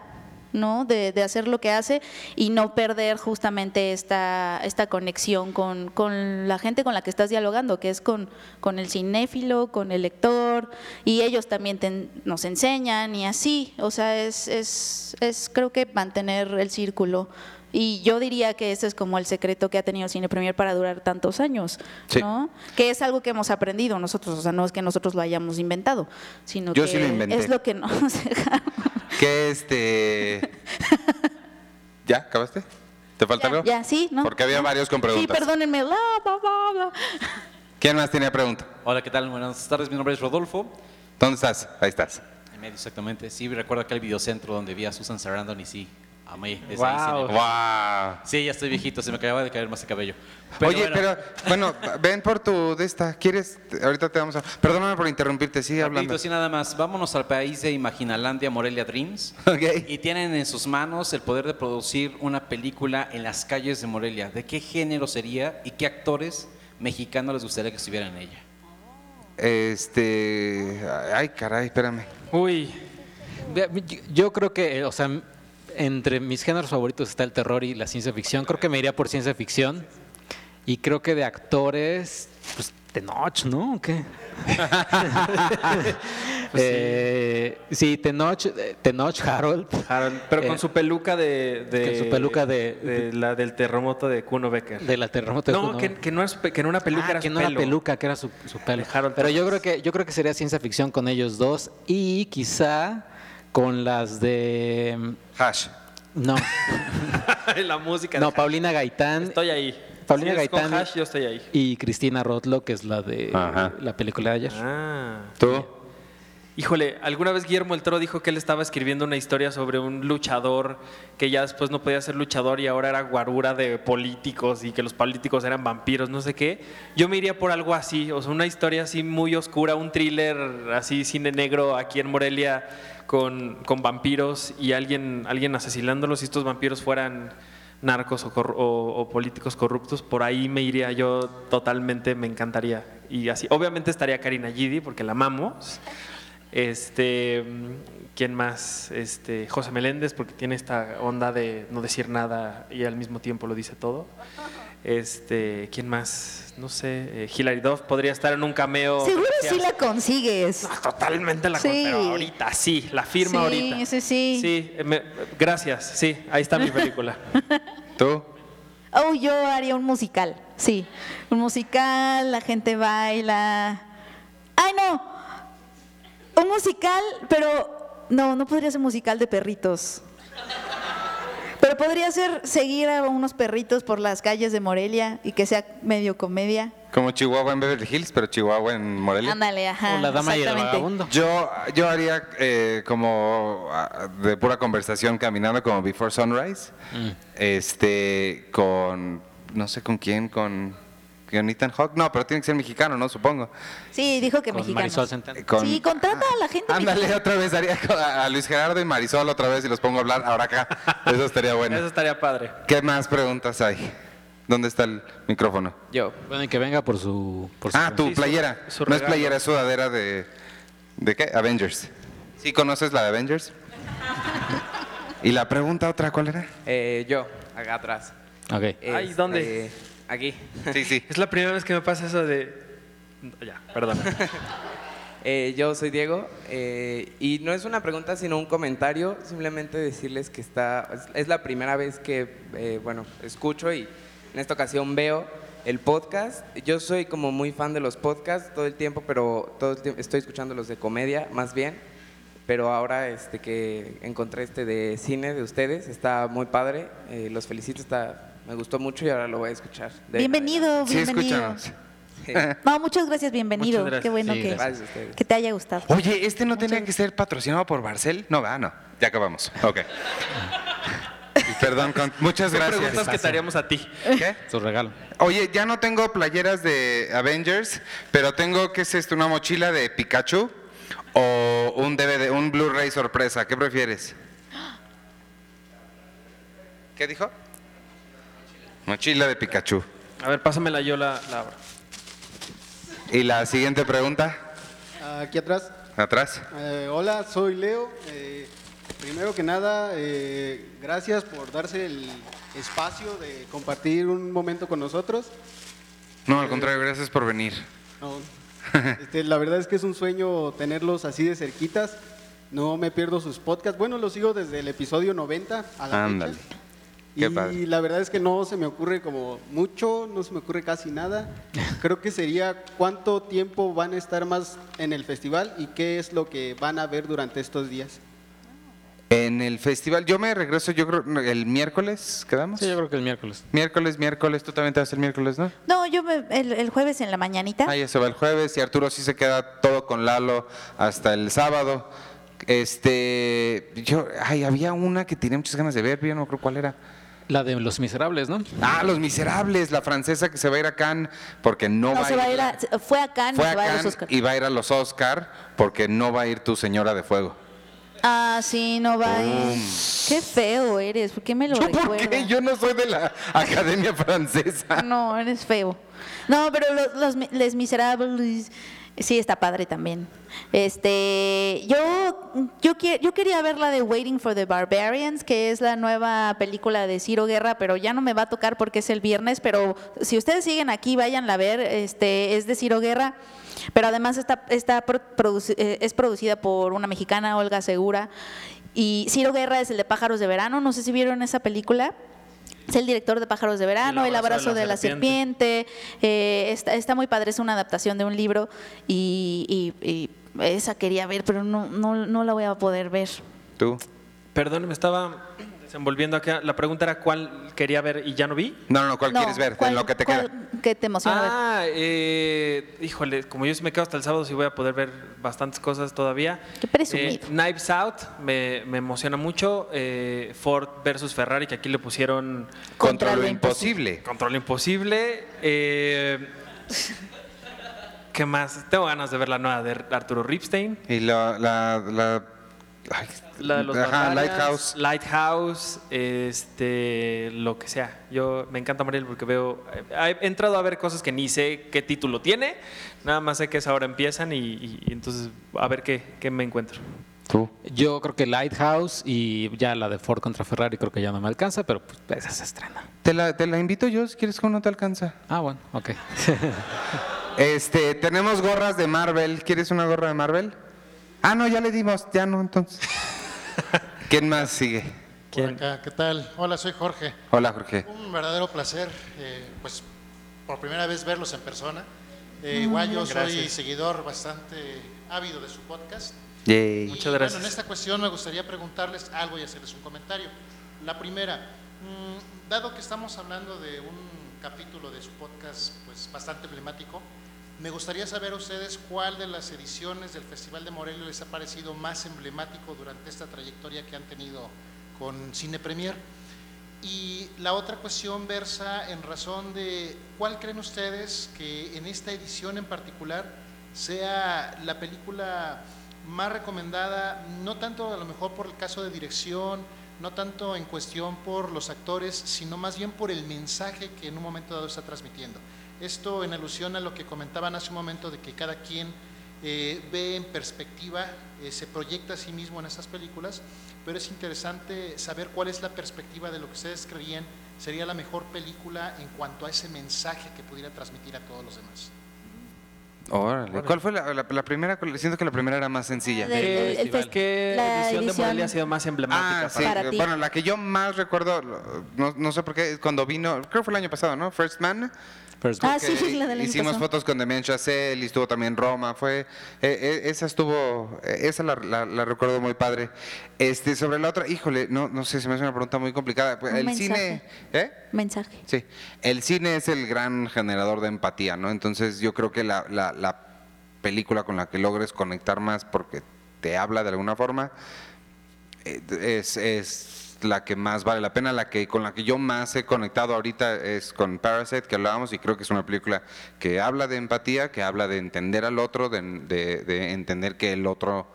¿no? De, hacer lo que hace y no perder justamente esta, esta conexión con, con la gente con la que estás dialogando, que es con, con el cinéfilo, con el lector, y ellos también te- nos enseñan y así, o sea, es, es, es creo que mantener el círculo. Y yo diría que ese es como el secreto que ha tenido Cine Premier para durar tantos años, Sí. ¿no? Que es algo que hemos aprendido nosotros, o sea, no es que nosotros lo hayamos inventado, sino Yo que sí lo inventé. es lo que nos (laughs) dejaron. Que este. (laughs) ¿Ya? ¿Acabaste? ¿Te falta Ya, algo? ya, sí, ¿no? Porque había varios con preguntas. Sí, perdónenme. la, bla, bla, bla. ¿Quién más tenía pregunta? Hola, ¿qué tal? Buenas tardes, mi nombre es Rodolfo. ¿Dónde estás? Ahí estás. En medio, exactamente. Sí, recuerdo aquel videocentro donde vi a Susan Sarandon y sí, amé. ese Guau. cine. ¡Wow! Sí, ya estoy viejito, se me acaba de caer más el cabello. Pero Oye, bueno, pero, bueno, ven por tu de esta. ¿Quieres? Ahorita te vamos a. Perdóname por interrumpirte, sigue rapidito, hablando. así nada más. Vámonos al país de Imaginalandia, Morelia Dreams. Ok. Y tienen en sus manos el poder de producir una película en las calles de Morelia. ¿De qué género sería y qué actores mexicanos les gustaría que estuvieran en ella? Este. Ay, caray, espérame. Uy, yo- creo que, o sea, entre mis géneros favoritos está el terror y la ciencia ficción. Creo que me iría por ciencia ficción. Y creo que de actores, pues Tenoch, ¿no? ¿O qué? (laughs) Eh, sí, Tenoch, Tenoch, Harold. Harold, pero con Eh, su peluca de, de- con su peluca de- de la del terremoto de Kuno Becker. De la terremoto de no, Kuno. que, que no es que no una peluca Ah, era que su no pelo. era peluca, que era su, su pelo. De Harold Pero yo creo que yo creo que sería ciencia ficción con ellos dos y quizá con las de Hash. no, (laughs) la música. no de- Paulina Gaitán Estoy ahí. Paulina Si Gaitán Hash, yo estoy ahí. y Cristina Rotlo, que es la de Ajá. la película de ayer. Ah. ¿Tú? Híjole, alguna vez Guillermo el Toro dijo que él estaba escribiendo una historia sobre un luchador que ya después no podía ser luchador y ahora era guarura de políticos y que los políticos eran vampiros, no sé qué. Yo me iría por algo así, o sea, una historia así muy oscura, un thriller así cine negro aquí en Morelia con, con vampiros y alguien, alguien asesinándolos y estos vampiros fueran narcos o, o- o políticos corruptos, por ahí me iría yo totalmente, me encantaría. Y así, obviamente estaría Karina Gidi porque la amamos. Este, mm, ¿quién más? Este, José Meléndez, porque tiene esta onda de no decir nada y al mismo tiempo lo dice todo. Este, ¿quién más? No sé, eh, Hilary Duff podría estar en un cameo. Seguro sí la consigues. No, totalmente la Sí. pero ahorita, sí, la firma Sí, ahorita. sí, sí. Sí, me- gracias, sí, ahí está mi película. (laughs) ¿Tú? Oh, yo haría un musical, sí. Un musical, la gente baila. ¡Ay, no! Un musical, pero no, no podría ser musical de perritos. Pero podría ser seguir a unos perritos por las calles de Morelia y que sea medio comedia. Como Chihuahua en Beverly Hills, pero Chihuahua en Morelia. Ándale, ajá. o la dama y el vagabundo. Yo, yo haría eh, como ah, de pura conversación caminando como Before Sunrise. Mm. Este, con, no sé con quién, con con Ethan Hawke. No, pero tiene que ser mexicano, ¿no? Supongo. Sí, dijo que Con mexicano. Con- Sí, contrata a la gente Ándale, mexicana. otra vez haría a Luis Gerardo y Marisol otra vez y los pongo a hablar ahora acá. (laughs) Eso estaría bueno. Eso estaría padre. ¿Qué más preguntas hay? ¿Dónde está el micrófono? Yo. Bueno, y que venga por su... Por su Ah, tu Sí, playera. su no es playera, es sudadera de. ¿De qué? Avengers. ¿Sí conoces la de Avengers? (laughs) ¿Y la pregunta otra cuál era? Eh, yo, acá atrás. Ok. Ay, Este, ¿dónde? Aquí. Sí, sí. Es la primera vez que me pasa eso de... Ya, perdón. (laughs) Eh, yo soy Diego eh, y no es una pregunta sino un comentario, simplemente decirles que está, es, es la primera vez que, eh, bueno, escucho y en esta ocasión veo el podcast. Yo soy como muy fan de los podcasts todo el tiempo, pero todo el tiempo estoy escuchando los de comedia más bien, pero ahora este que encontré este de cine de ustedes está muy padre, eh, los felicito, está, me gustó mucho y ahora lo voy a escuchar. De- Bienvenido, Sí, bienvenido. No, muchas gracias, bienvenido. Muchas gracias. Qué bueno Sí, que, Gracias que te haya gustado. Oye, ¿este no tenía que ser patrocinado por Barcel? No, va, no. Ya acabamos. Ok. (laughs) Perdón, con- muchas gracias. preguntas que te haríamos a ti. ¿Qué? Su regalo. Oye, ya no tengo playeras de Avengers, pero tengo, ¿qué es esto? ¿Una mochila de Pikachu? ¿O un DVD, un Blu-ray sorpresa? ¿Qué prefieres? (gasps) ¿Qué dijo? Mochila de Pikachu. A ver, pásamela yo la, la abro. Y la siguiente pregunta, Aquí atrás. atrás. Eh, hola, soy Leo. Eh, primero que nada, eh, gracias por darse el espacio de compartir un momento con nosotros. No, al contrario, gracias por venir. No, este, la verdad es que es un sueño tenerlos así de cerquitas. No me pierdo sus podcasts. Bueno, los sigo desde el episodio 90 a la Ándale. fecha. Qué y padre. la verdad es que no se me ocurre como mucho, no se me ocurre casi nada. (laughs) Creo que sería cuánto tiempo van a estar más en el festival y qué es lo que van a ver durante estos días. En el festival, yo me regreso, yo creo, el miércoles, ¿quedamos? Sí, yo creo que el miércoles. Miércoles, miércoles, tú también te vas el miércoles, ¿no? No, yo me- el, el jueves en la mañanita. Ah, ya se va el jueves y Arturo sí se queda todo con Lalo hasta el sábado. Este, yo, ay, había una que tenía muchas ganas de ver, pero yo no creo cuál era. La de Los Miserables, ¿no? Ah, Los Miserables, la francesa que se va a ir a Cannes porque no, no, va se va a ir a, fue a Cannes, fue se a va a ir a los Cannes Oscar. y va a ir a los Oscar porque no va a ir tu señora de fuego. Ah, sí, no va a ir. Qué feo eres, ¿por qué me lo ¿Yo por recuerdas? qué? Yo no soy de la (laughs) Academia Francesa. No, eres feo. No, pero los, los Les Miserables sí está padre también. Este, yo yo yo quería ver la de Waiting for the Barbarians, que es la nueva película de Ciro Guerra, pero ya no me va a tocar porque es el viernes, pero si ustedes siguen aquí, váyanla a ver, este es de Ciro Guerra. Pero además está, está pro- produci- eh, es producida por una mexicana, Olga Segura. Y Ciro Guerra es el de Pájaros de Verano. No sé si vieron esa película. Es el director de Pájaros de Verano, El abrazo, de, la serpiente. Eh, está, está muy padre, es una adaptación de un libro. Y, y- y esa quería ver, pero no, no, no la voy a poder ver. ¿Tú? Perdón, me estaba desenvolviendo acá. La pregunta era cuál quería ver y ya no vi. No, no, no, ¿cuál No, quieres ver? ¿cuál- en lo que te cuál- queda. ¿Qué te emociona ver? Ah, eh, híjole, como yo sí me quedo hasta el sábado, sí voy a poder ver bastantes cosas todavía. Qué presumido. Eh, Knives Out me, me emociona mucho. Eh, Ford versus Ferrari, que aquí le pusieron Contra lo imposible. Control Imposible. Eh, (laughs) ¿Qué más? Tengo ganas de ver la nueva de Arturo Ripstein. Y la, la, la, ay, La de los ajá, Lighthouse. Lighthouse, este, lo que sea. Yo me encanta Mariel porque veo, eh, he entrado a ver cosas que ni sé qué título tiene, nada más sé que es ahora empiezan y, y- y entonces a ver qué, qué me encuentro. Tú. Yo creo que Lighthouse y ya la de Ford contra Ferrari creo que ya no me alcanza, pero pues esa se estrena. Te la, te la invito yo si quieres como no te alcanza. Ah, bueno, ok. (laughs) Este, tenemos gorras de Marvel. ¿Quieres una gorra de Marvel? Ah, no, ya le dimos, ya no, entonces. (laughs) ¿Quién más sigue? ¿Quién? Por acá, ¿qué tal? Hola, soy Jorge. Hola, Jorge. Un verdadero placer, eh, pues por primera vez verlos en persona. Eh, igual yo soy Gracias. seguidor bastante ávido de su podcast. Yay. Muchas gracias. Bueno, en esta cuestión me gustaría preguntarles algo y hacerles un comentario. La primera, mm, dado que estamos hablando de un capítulo de su podcast pues bastante emblemático, me gustaría saber a ustedes cuál de las ediciones del Festival de Morelia les ha parecido más emblemático durante esta trayectoria que han tenido con Cine Premier. y la otra cuestión versa en razón de cuál creen ustedes que en esta edición en particular sea la película más recomendada, no tanto a lo mejor por el caso de dirección, no tanto en cuestión por los actores, sino más bien por el mensaje que en un momento dado está transmitiendo. Esto en alusión a lo que comentaban hace un momento de que cada quien eh, ve en perspectiva, eh, se proyecta a sí mismo en estas películas, pero es interesante saber cuál es la perspectiva de lo que ustedes creían sería la mejor película en cuanto a ese mensaje que pudiera transmitir a todos los demás. Órale. ¿Cuál fue la, la- la primera? Siento que la primera era más sencilla. Del- ¿Qué, el- el fes- qué la edición de edición- Morelia ha sido más emblemática Ah, sí. para ti. Bueno, la que yo más recuerdo, no, no sé por qué, cuando vino, creo que fue el año pasado, ¿no? First Man. First Ah, sí, (laughs) la del año Hicimos pasado. fotos con Demian Chazelle y estuvo también Roma. Fue, eh, eh, esa estuvo, eh, esa la, la- la recuerdo muy padre. Este, sobre la otra, híjole, no, no sé, se me hace una pregunta muy complicada. Un el mensaje. cine, ¿eh? Mensaje. Sí, el cine es el gran generador de empatía, ¿no? Entonces yo creo que la, la- la película con la que logres conectar más porque te habla de alguna forma es, es la que más vale la pena, la que con la que yo más he conectado ahorita es con Parasite que hablábamos y creo que es una película que habla de empatía, que habla de entender al otro, de, de- de entender que el otro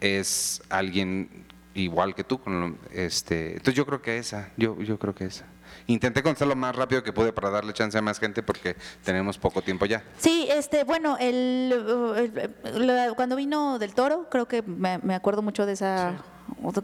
es alguien igual que tú. con lo- este, entonces yo creo que esa, yo, yo creo que esa. Intenté contestar lo más rápido que pude para darle chance a más gente porque tenemos poco tiempo ya. Sí, este, bueno, el, cuando vino del Toro, creo que me, me acuerdo mucho de esa,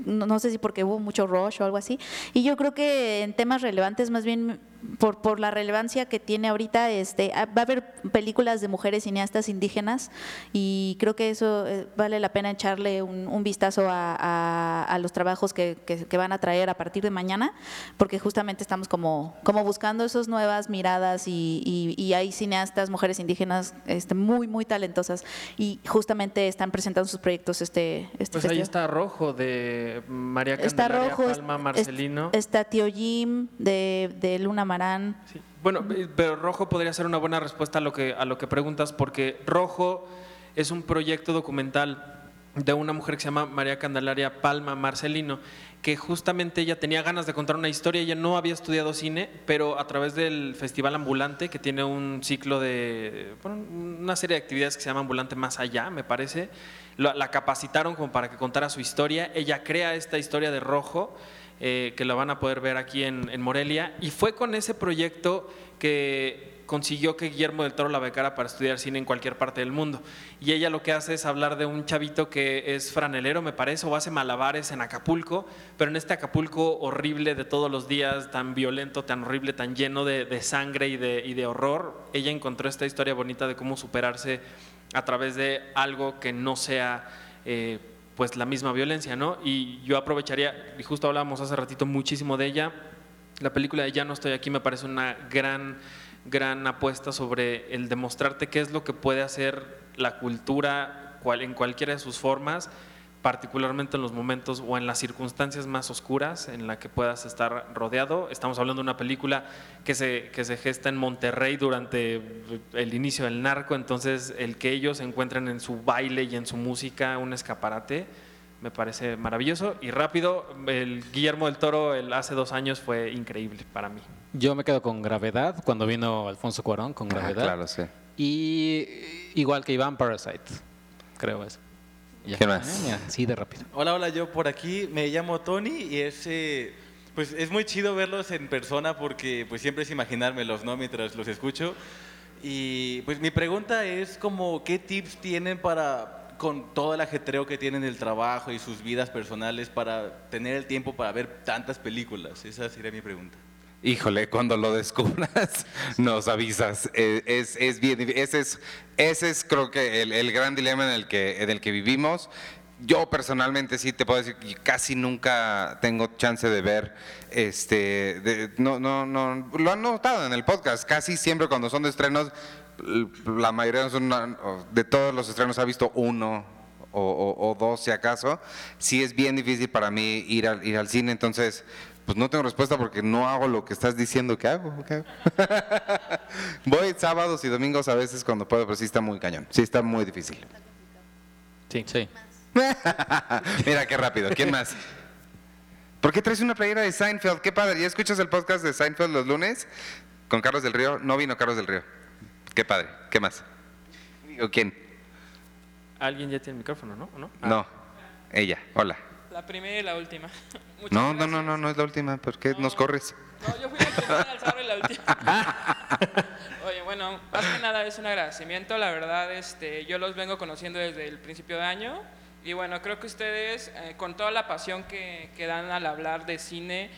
no sé si porque hubo mucho rush o algo así, y yo creo que en temas relevantes, más bien por, por la relevancia que tiene ahorita, este, ah, va a haber películas de mujeres cineastas indígenas y creo que eso eh, vale la pena echarle un, un vistazo a, a- a los trabajos que, que- que van a traer a partir de mañana, porque justamente estamos como, como buscando esas nuevas miradas y, y- y hay cineastas, mujeres indígenas este, muy, muy talentosas y justamente están presentando sus proyectos este, este Pues ahí está Rojo de María Está Candelaria Rojo, es- Palma Marcelino. está Tío Jim de, de Luna Bueno, eh, pero Rojo podría ser una buena respuesta a lo que a lo que preguntas porque Rojo es un proyecto documental de una mujer que se llama María Candelaria Palma Marcelino, que justamente ella tenía ganas de contar una historia, ella no había estudiado cine, pero a través del Festival Ambulante, que tiene un ciclo de, una serie de actividades que se llama Ambulante Más Allá, me parece, la capacitaron como para que contara su historia, ella crea esta historia de Rojo, eh, que la van a poder ver aquí en, en Morelia. Y fue con ese proyecto que consiguió que Guillermo del Toro la becara para estudiar cine en cualquier parte del mundo. Y ella lo que hace es hablar de un chavito que es franelero, me parece, o hace malabares en Acapulco, pero en este Acapulco horrible de todos los días, tan violento, tan horrible, tan lleno de, de sangre y de, y de horror, ella encontró esta historia bonita de cómo superarse a través de algo que no sea... eh, pues la misma violencia, ¿no? Y yo aprovecharía, y justo hablábamos hace ratito muchísimo de ella, la película de Ya no estoy aquí me parece una gran, gran apuesta sobre el demostrarte qué es lo que puede hacer la cultura en cualquiera de sus formas, particularmente en los momentos o en las circunstancias más oscuras en la que puedas estar rodeado. Estamos hablando de una película que se, que se gesta en Monterrey durante el inicio del narco, entonces el que ellos encuentren en su baile y en su música un escaparate me parece maravilloso y rápido. El Guillermo del Toro el, hace dos años fue increíble para mí. Yo me quedo con Gravedad, cuando vino Alfonso Cuarón con Ah, Gravedad. claro, sí. Y igual que Iván Parasite, creo eso. Ya. ¿Quién más? Mira, sí, de rápido. Hola, hola, yo por aquí me llamo Tony y es, eh, pues es muy chido verlos en persona porque pues siempre es imaginármelos, ¿no? Mientras los escucho. Y pues mi pregunta es como, ¿qué tips tienen para, con todo el ajetreo que tienen del trabajo y sus vidas personales, para tener el tiempo para ver tantas películas? Esa sería mi pregunta. Híjole, cuando lo descubras, (laughs) nos avisas. Eh, Es, es bien, ese es, ese es creo que el, el gran dilema en el, que, en el que vivimos. Yo personalmente sí te puedo decir que casi nunca tengo chance de ver, este, no, no, no, lo han notado en el podcast, casi siempre cuando son de estrenos, la mayoría son, una- de todos los estrenos ha visto uno o, o- o dos si acaso, sí es bien difícil para mí ir al, ir al cine, entonces pues no tengo respuesta porque no hago lo que estás diciendo que hago. ¿qué hago? (laughs) Voy sábados y domingos a veces cuando puedo, pero sí está muy cañón, sí está muy difícil. Sí. sí. (laughs) Mira qué rápido, ¿quién más? ¿Por qué traes una playera de Seinfeld? Qué padre. ¿Ya escuchas el podcast de Seinfeld los lunes? Con Carlos del Río. No vino Carlos del Río. Qué padre. ¿Qué más? ¿O quién? Alguien ya tiene el micrófono, ¿no? ¿O no? Ah. No. Ella. Hola. La primera y la última. (laughs) Muchas No, no, gracias. no, no, no es la última. ¿Por qué nos corres? No, yo fui la primera al y la última. (laughs) Oye, bueno, más que nada es un agradecimiento. La verdad, este, yo los vengo conociendo desde el principio de año. Y bueno, creo que ustedes, eh, con toda la pasión que, que dan al hablar de cine,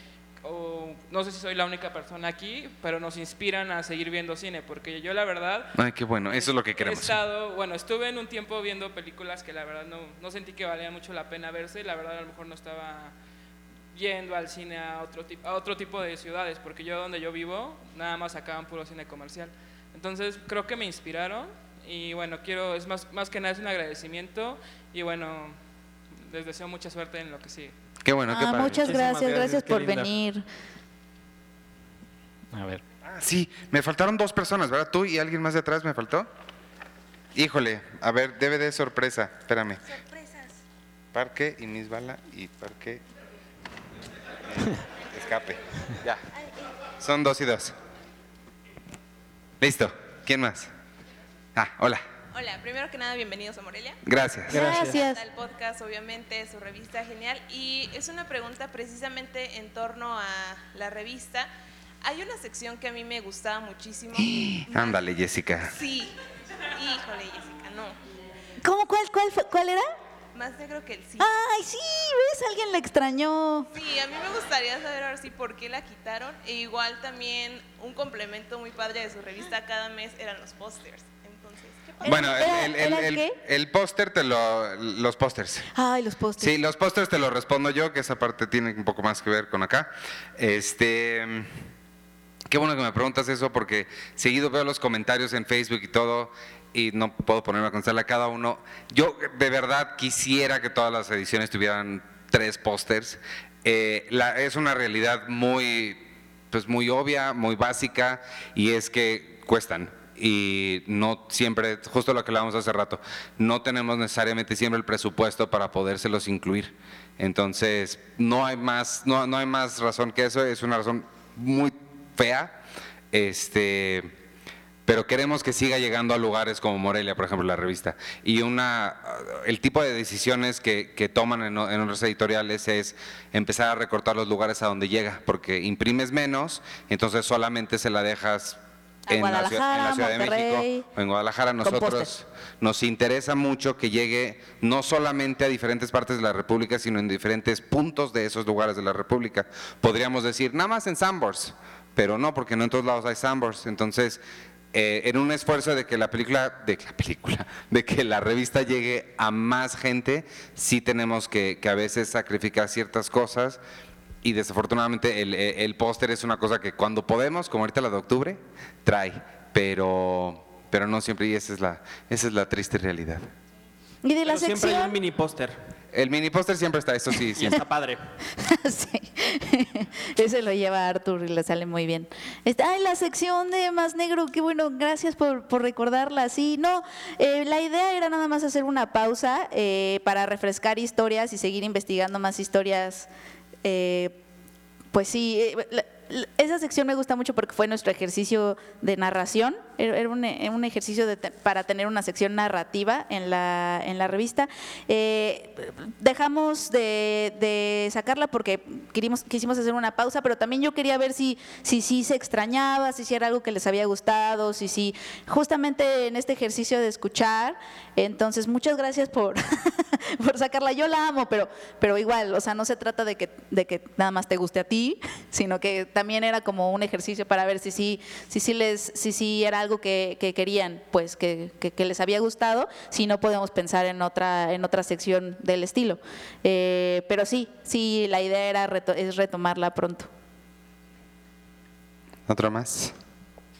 o no sé si soy la única persona aquí, pero nos inspiran a seguir viendo cine. Porque yo, la verdad, Ay, qué bueno. Eso es lo que He queremos. estado, bueno, estuve en un tiempo viendo películas que la verdad no, no sentí que valía mucho la pena verse. La verdad a lo mejor no estaba yendo al cine a otro, a otro tipo de ciudades, porque yo donde yo vivo nada más sacaban puro cine comercial. Entonces creo que me inspiraron y bueno, quiero, es más, más que nada es un agradecimiento y bueno, les deseo mucha suerte en lo que sigue. Qué bueno, qué Ah, padre. muchas gracias, gracias, gracias qué por linda. venir. A ver. Ah, sí, me faltaron dos personas, ¿verdad? Tú y alguien más de atrás me faltó. Híjole, a ver, DVD sorpresa, espérame. Sorpresas. Parque y Miss Bala y Parque eh, (laughs) Escape. Ya. Son dos y dos. Listo. ¿Quién más? Ah, hola. Hola, primero que nada, bienvenidos a Morelia. Gracias. Gracias. El podcast, obviamente, su revista genial. Y es una pregunta precisamente en torno a la revista. Hay una sección que a mí me gustaba muchísimo. (gasps) Ándale, Jessica. Sí. Híjole, Jessica, no. ¿Cómo? ¿Cuál, cuál, fue- cuál era? Más negro que el sí. Ay, sí, ves, alguien la extrañó. Sí, a mí me gustaría saber ahora sí por qué la quitaron. E igual también un complemento muy padre de su revista cada mes eran los pósters. Bueno, el, póster te lo... Los pósters. Ay, los postes. Sí, los pósters te los respondo yo, que esa parte tiene un poco más que ver con acá. Este, qué bueno que me preguntas eso porque seguido veo los comentarios en Facebook y todo y no puedo ponerme a contestarle a cada uno. Yo de verdad quisiera que todas las ediciones tuvieran tres pósters. Eh, la- es una realidad muy, pues muy obvia, muy básica y es que cuestan y no siempre, justo lo que hablábamos hace rato, no tenemos necesariamente siempre el presupuesto para podérselos incluir. Entonces, no hay más, no, no hay más razón que eso, es una razón muy fea. Este, pero queremos que siga llegando a lugares como Morelia, por ejemplo, la revista. Y una, el tipo de decisiones que, que toman en, en otros editoriales es empezar a recortar los lugares a donde llega, porque imprimes menos, entonces solamente se la dejas en la, ciudad, en la de. México o en Guadalajara. Nosotros nos interesa mucho que llegue no solamente a diferentes partes de la República, sino en diferentes puntos de esos lugares de la República. Podríamos decir, nada más en Sambors, pero no, porque no en todos lados hay Sambors. Entonces, eh, en un esfuerzo de que la película, de que la película, (laughs) de que la revista llegue a más gente, sí tenemos que, que a veces sacrificar ciertas cosas. Y desafortunadamente el, el- el póster es una cosa que cuando podemos, como ahorita la de octubre, trae, pero, pero no siempre y esa es la, esa es la triste realidad. Y de la Pero siempre hay un sección. mini póster. El mini póster siempre está, eso sí, Y siempre. está padre. (laughs) sí. (laughs) Ese lo lleva Arthur y le sale muy bien. Este, ay, la sección de Más Negro, qué bueno, gracias por, por recordarla. Sí, no, eh, la idea era nada más hacer una pausa eh, para refrescar historias y seguir investigando más historias. Eh, pues sí, eh, esa sección me gusta mucho porque fue nuestro ejercicio de narración. Era un, eh, un ejercicio de para tener una sección narrativa en la, en la revista. Eh, dejamos de, de sacarla porque quisimos, quisimos hacer una pausa, pero también yo quería ver si si, si se extrañaba, si, si era algo que les había gustado, si si justamente en este ejercicio de escuchar. Entonces, muchas gracias por, (laughs) por sacarla. Yo la amo, pero, pero igual, o sea, no se trata de que, de que nada más te guste a ti, sino que también era como un ejercicio para ver si sí si, si les, si, sí era algo que, que querían, pues que, les había gustado, si no podemos pensar en otra, en otra sección del estilo. Eh, pero sí, sí, la idea era reto- es retomarla pronto. ¿Otro más?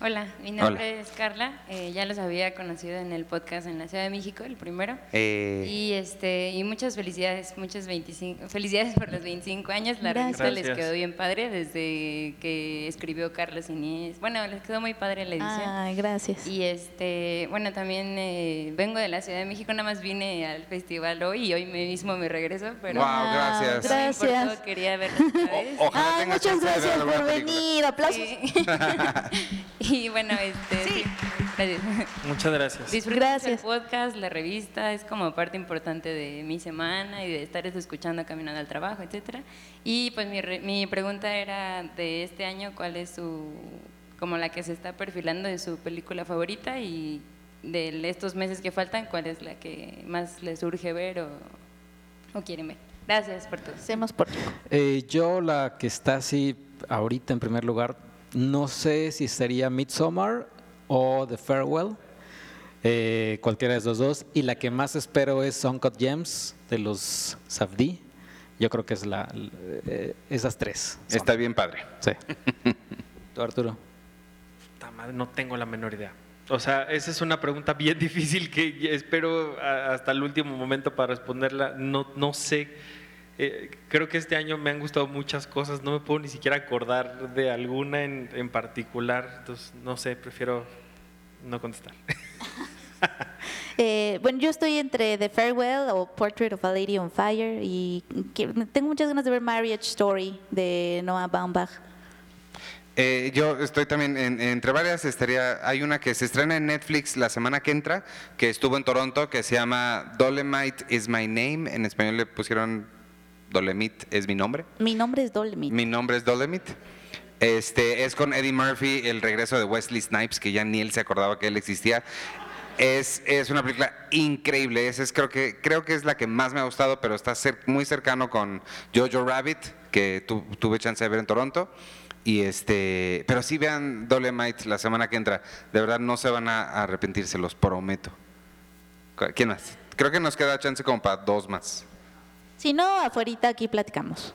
Hola, mi nombre es Carla. eh, ya los había conocido en el podcast en la Ciudad de México, el primero. Eh. Y este y muchas felicidades, muchas 25, (laughs) felicidades por los 25 años. La revista les quedó bien padre desde que escribió Carlos Inés. Bueno, les quedó muy padre la edición. Ay, gracias. Y este, bueno, también eh, vengo de la Ciudad de México, nada más vine al festival hoy y hoy mismo me regreso, pero Wow, gracias. no Gracias. quería verlos otra vez. Ojalá Ay, muchas chance de ver gracias por película. venir. Aplausos. (laughs) (laughs) Y bueno, este, sí. gracias. Muchas gracias. Disfruto Gracias. el podcast, la revista, es como parte importante de mi semana y de estar escuchando caminando al trabajo, etcétera. Y pues mi, re- mi pregunta era de este año, ¿cuál es su, como la que se está perfilando de su película favorita y de estos meses que faltan, cuál es la que más les urge ver o, o quieren ver? Gracias por todo. Hacemos por Eh, yo la que está así ahorita en primer lugar, no sé si sería Midsommar o The Farewell, eh, cualquiera de esos dos. Y la que más espero es Uncut Gems de los Safdie. Yo creo que es la, eh, esas tres. son. Está bien padre. Sí. (laughs) ¿Tú, Arturo? Puta madre, no tengo la menor idea. O sea, esa es una pregunta bien (laughs) difícil que espero hasta el último momento para responderla. No, no sé. Eh, creo que este año me han gustado muchas cosas. No me puedo ni siquiera acordar de alguna en, en particular. Entonces, no sé, prefiero no contestar. (laughs) Eh, bueno, yo estoy entre The Farewell o Portrait of a Lady on Fire y que- tengo muchas ganas de ver Marriage Story de Noah Baumbach. Eh, yo estoy también en- entre varias estaría hay una que se estrena en Netflix la semana que entra que estuvo en Toronto que se llama Dolemite is my name en español le pusieron Dolemite es mi nombre Mi nombre es Dolomit. mi nombre es Dolemite este es con Eddie Murphy el regreso de Wesley Snipes que ya ni él se acordaba que él existía es, es una película increíble esa es creo que creo que es la que más me ha gustado pero está cer- muy cercano con Jojo Rabbit que tu- tuve chance de ver en Toronto y este, pero sí vean Dolemite la semana que entra. De verdad no se van a arrepentir, se los prometo. ¿Cu- ¿Quién más? Creo que nos queda chance como para dos más. Si no, afuerita aquí platicamos.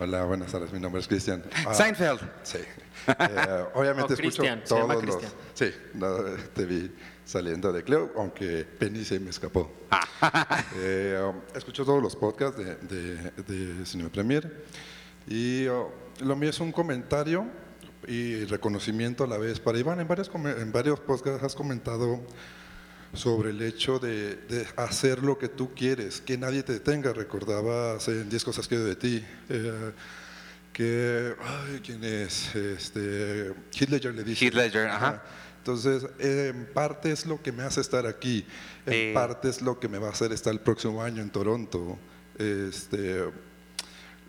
Hola, buenas tardes. Mi nombre es Cristian. Ah, Seinfeld. Sí. Eh, obviamente No, escucho llama todos los. Cristian. Sí, no, te vi saliendo de Cleo, aunque Penny se me escapó. (laughs) Eh, um, escucho todos los podcasts de, de, de Cinema Premier y uh, lo mío es un comentario y reconocimiento a la vez. Para Iván, en varios, en varios podcasts has comentado sobre el hecho de, de hacer lo que tú quieres, que nadie te detenga. Recordabas en 10 cosas que de ti, eh, que, ay, ¿quién es? Este, Heath Ledger le dice. Heath Ledger, ajá. Entonces, en parte es lo que me hace estar aquí, en Eh. parte es lo que me va a hacer estar el próximo año en Toronto. Este,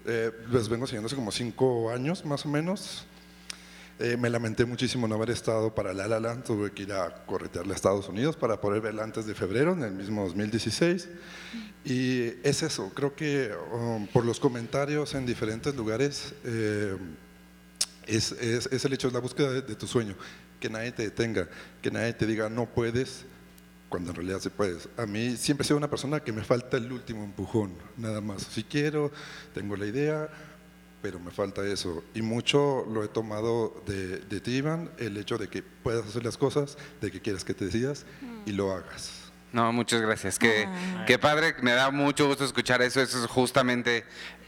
eh, les vengo siguiendo hace como cinco años más o menos. Eh, me lamenté muchísimo no haber estado para La La Land, tuve que ir a corretearle a Estados Unidos para poder verla antes de febrero, en el mismo 2016. Y es eso, creo que um, por los comentarios en diferentes lugares, eh, es, es- es el hecho de la búsqueda de, de tu sueño, que nadie te detenga, que nadie te diga no puedes, cuando en realidad sí puedes. A mí siempre he sido una persona que me falta el último empujón, nada más. Si quiero, tengo la idea, pero me falta eso. Y mucho lo he tomado de, de ti, Iván, el hecho de que puedas hacer las cosas, de que quieras que te decidas y lo hagas. No, muchas gracias. Qué, qué padre, me da mucho gusto escuchar eso. Eso es justamente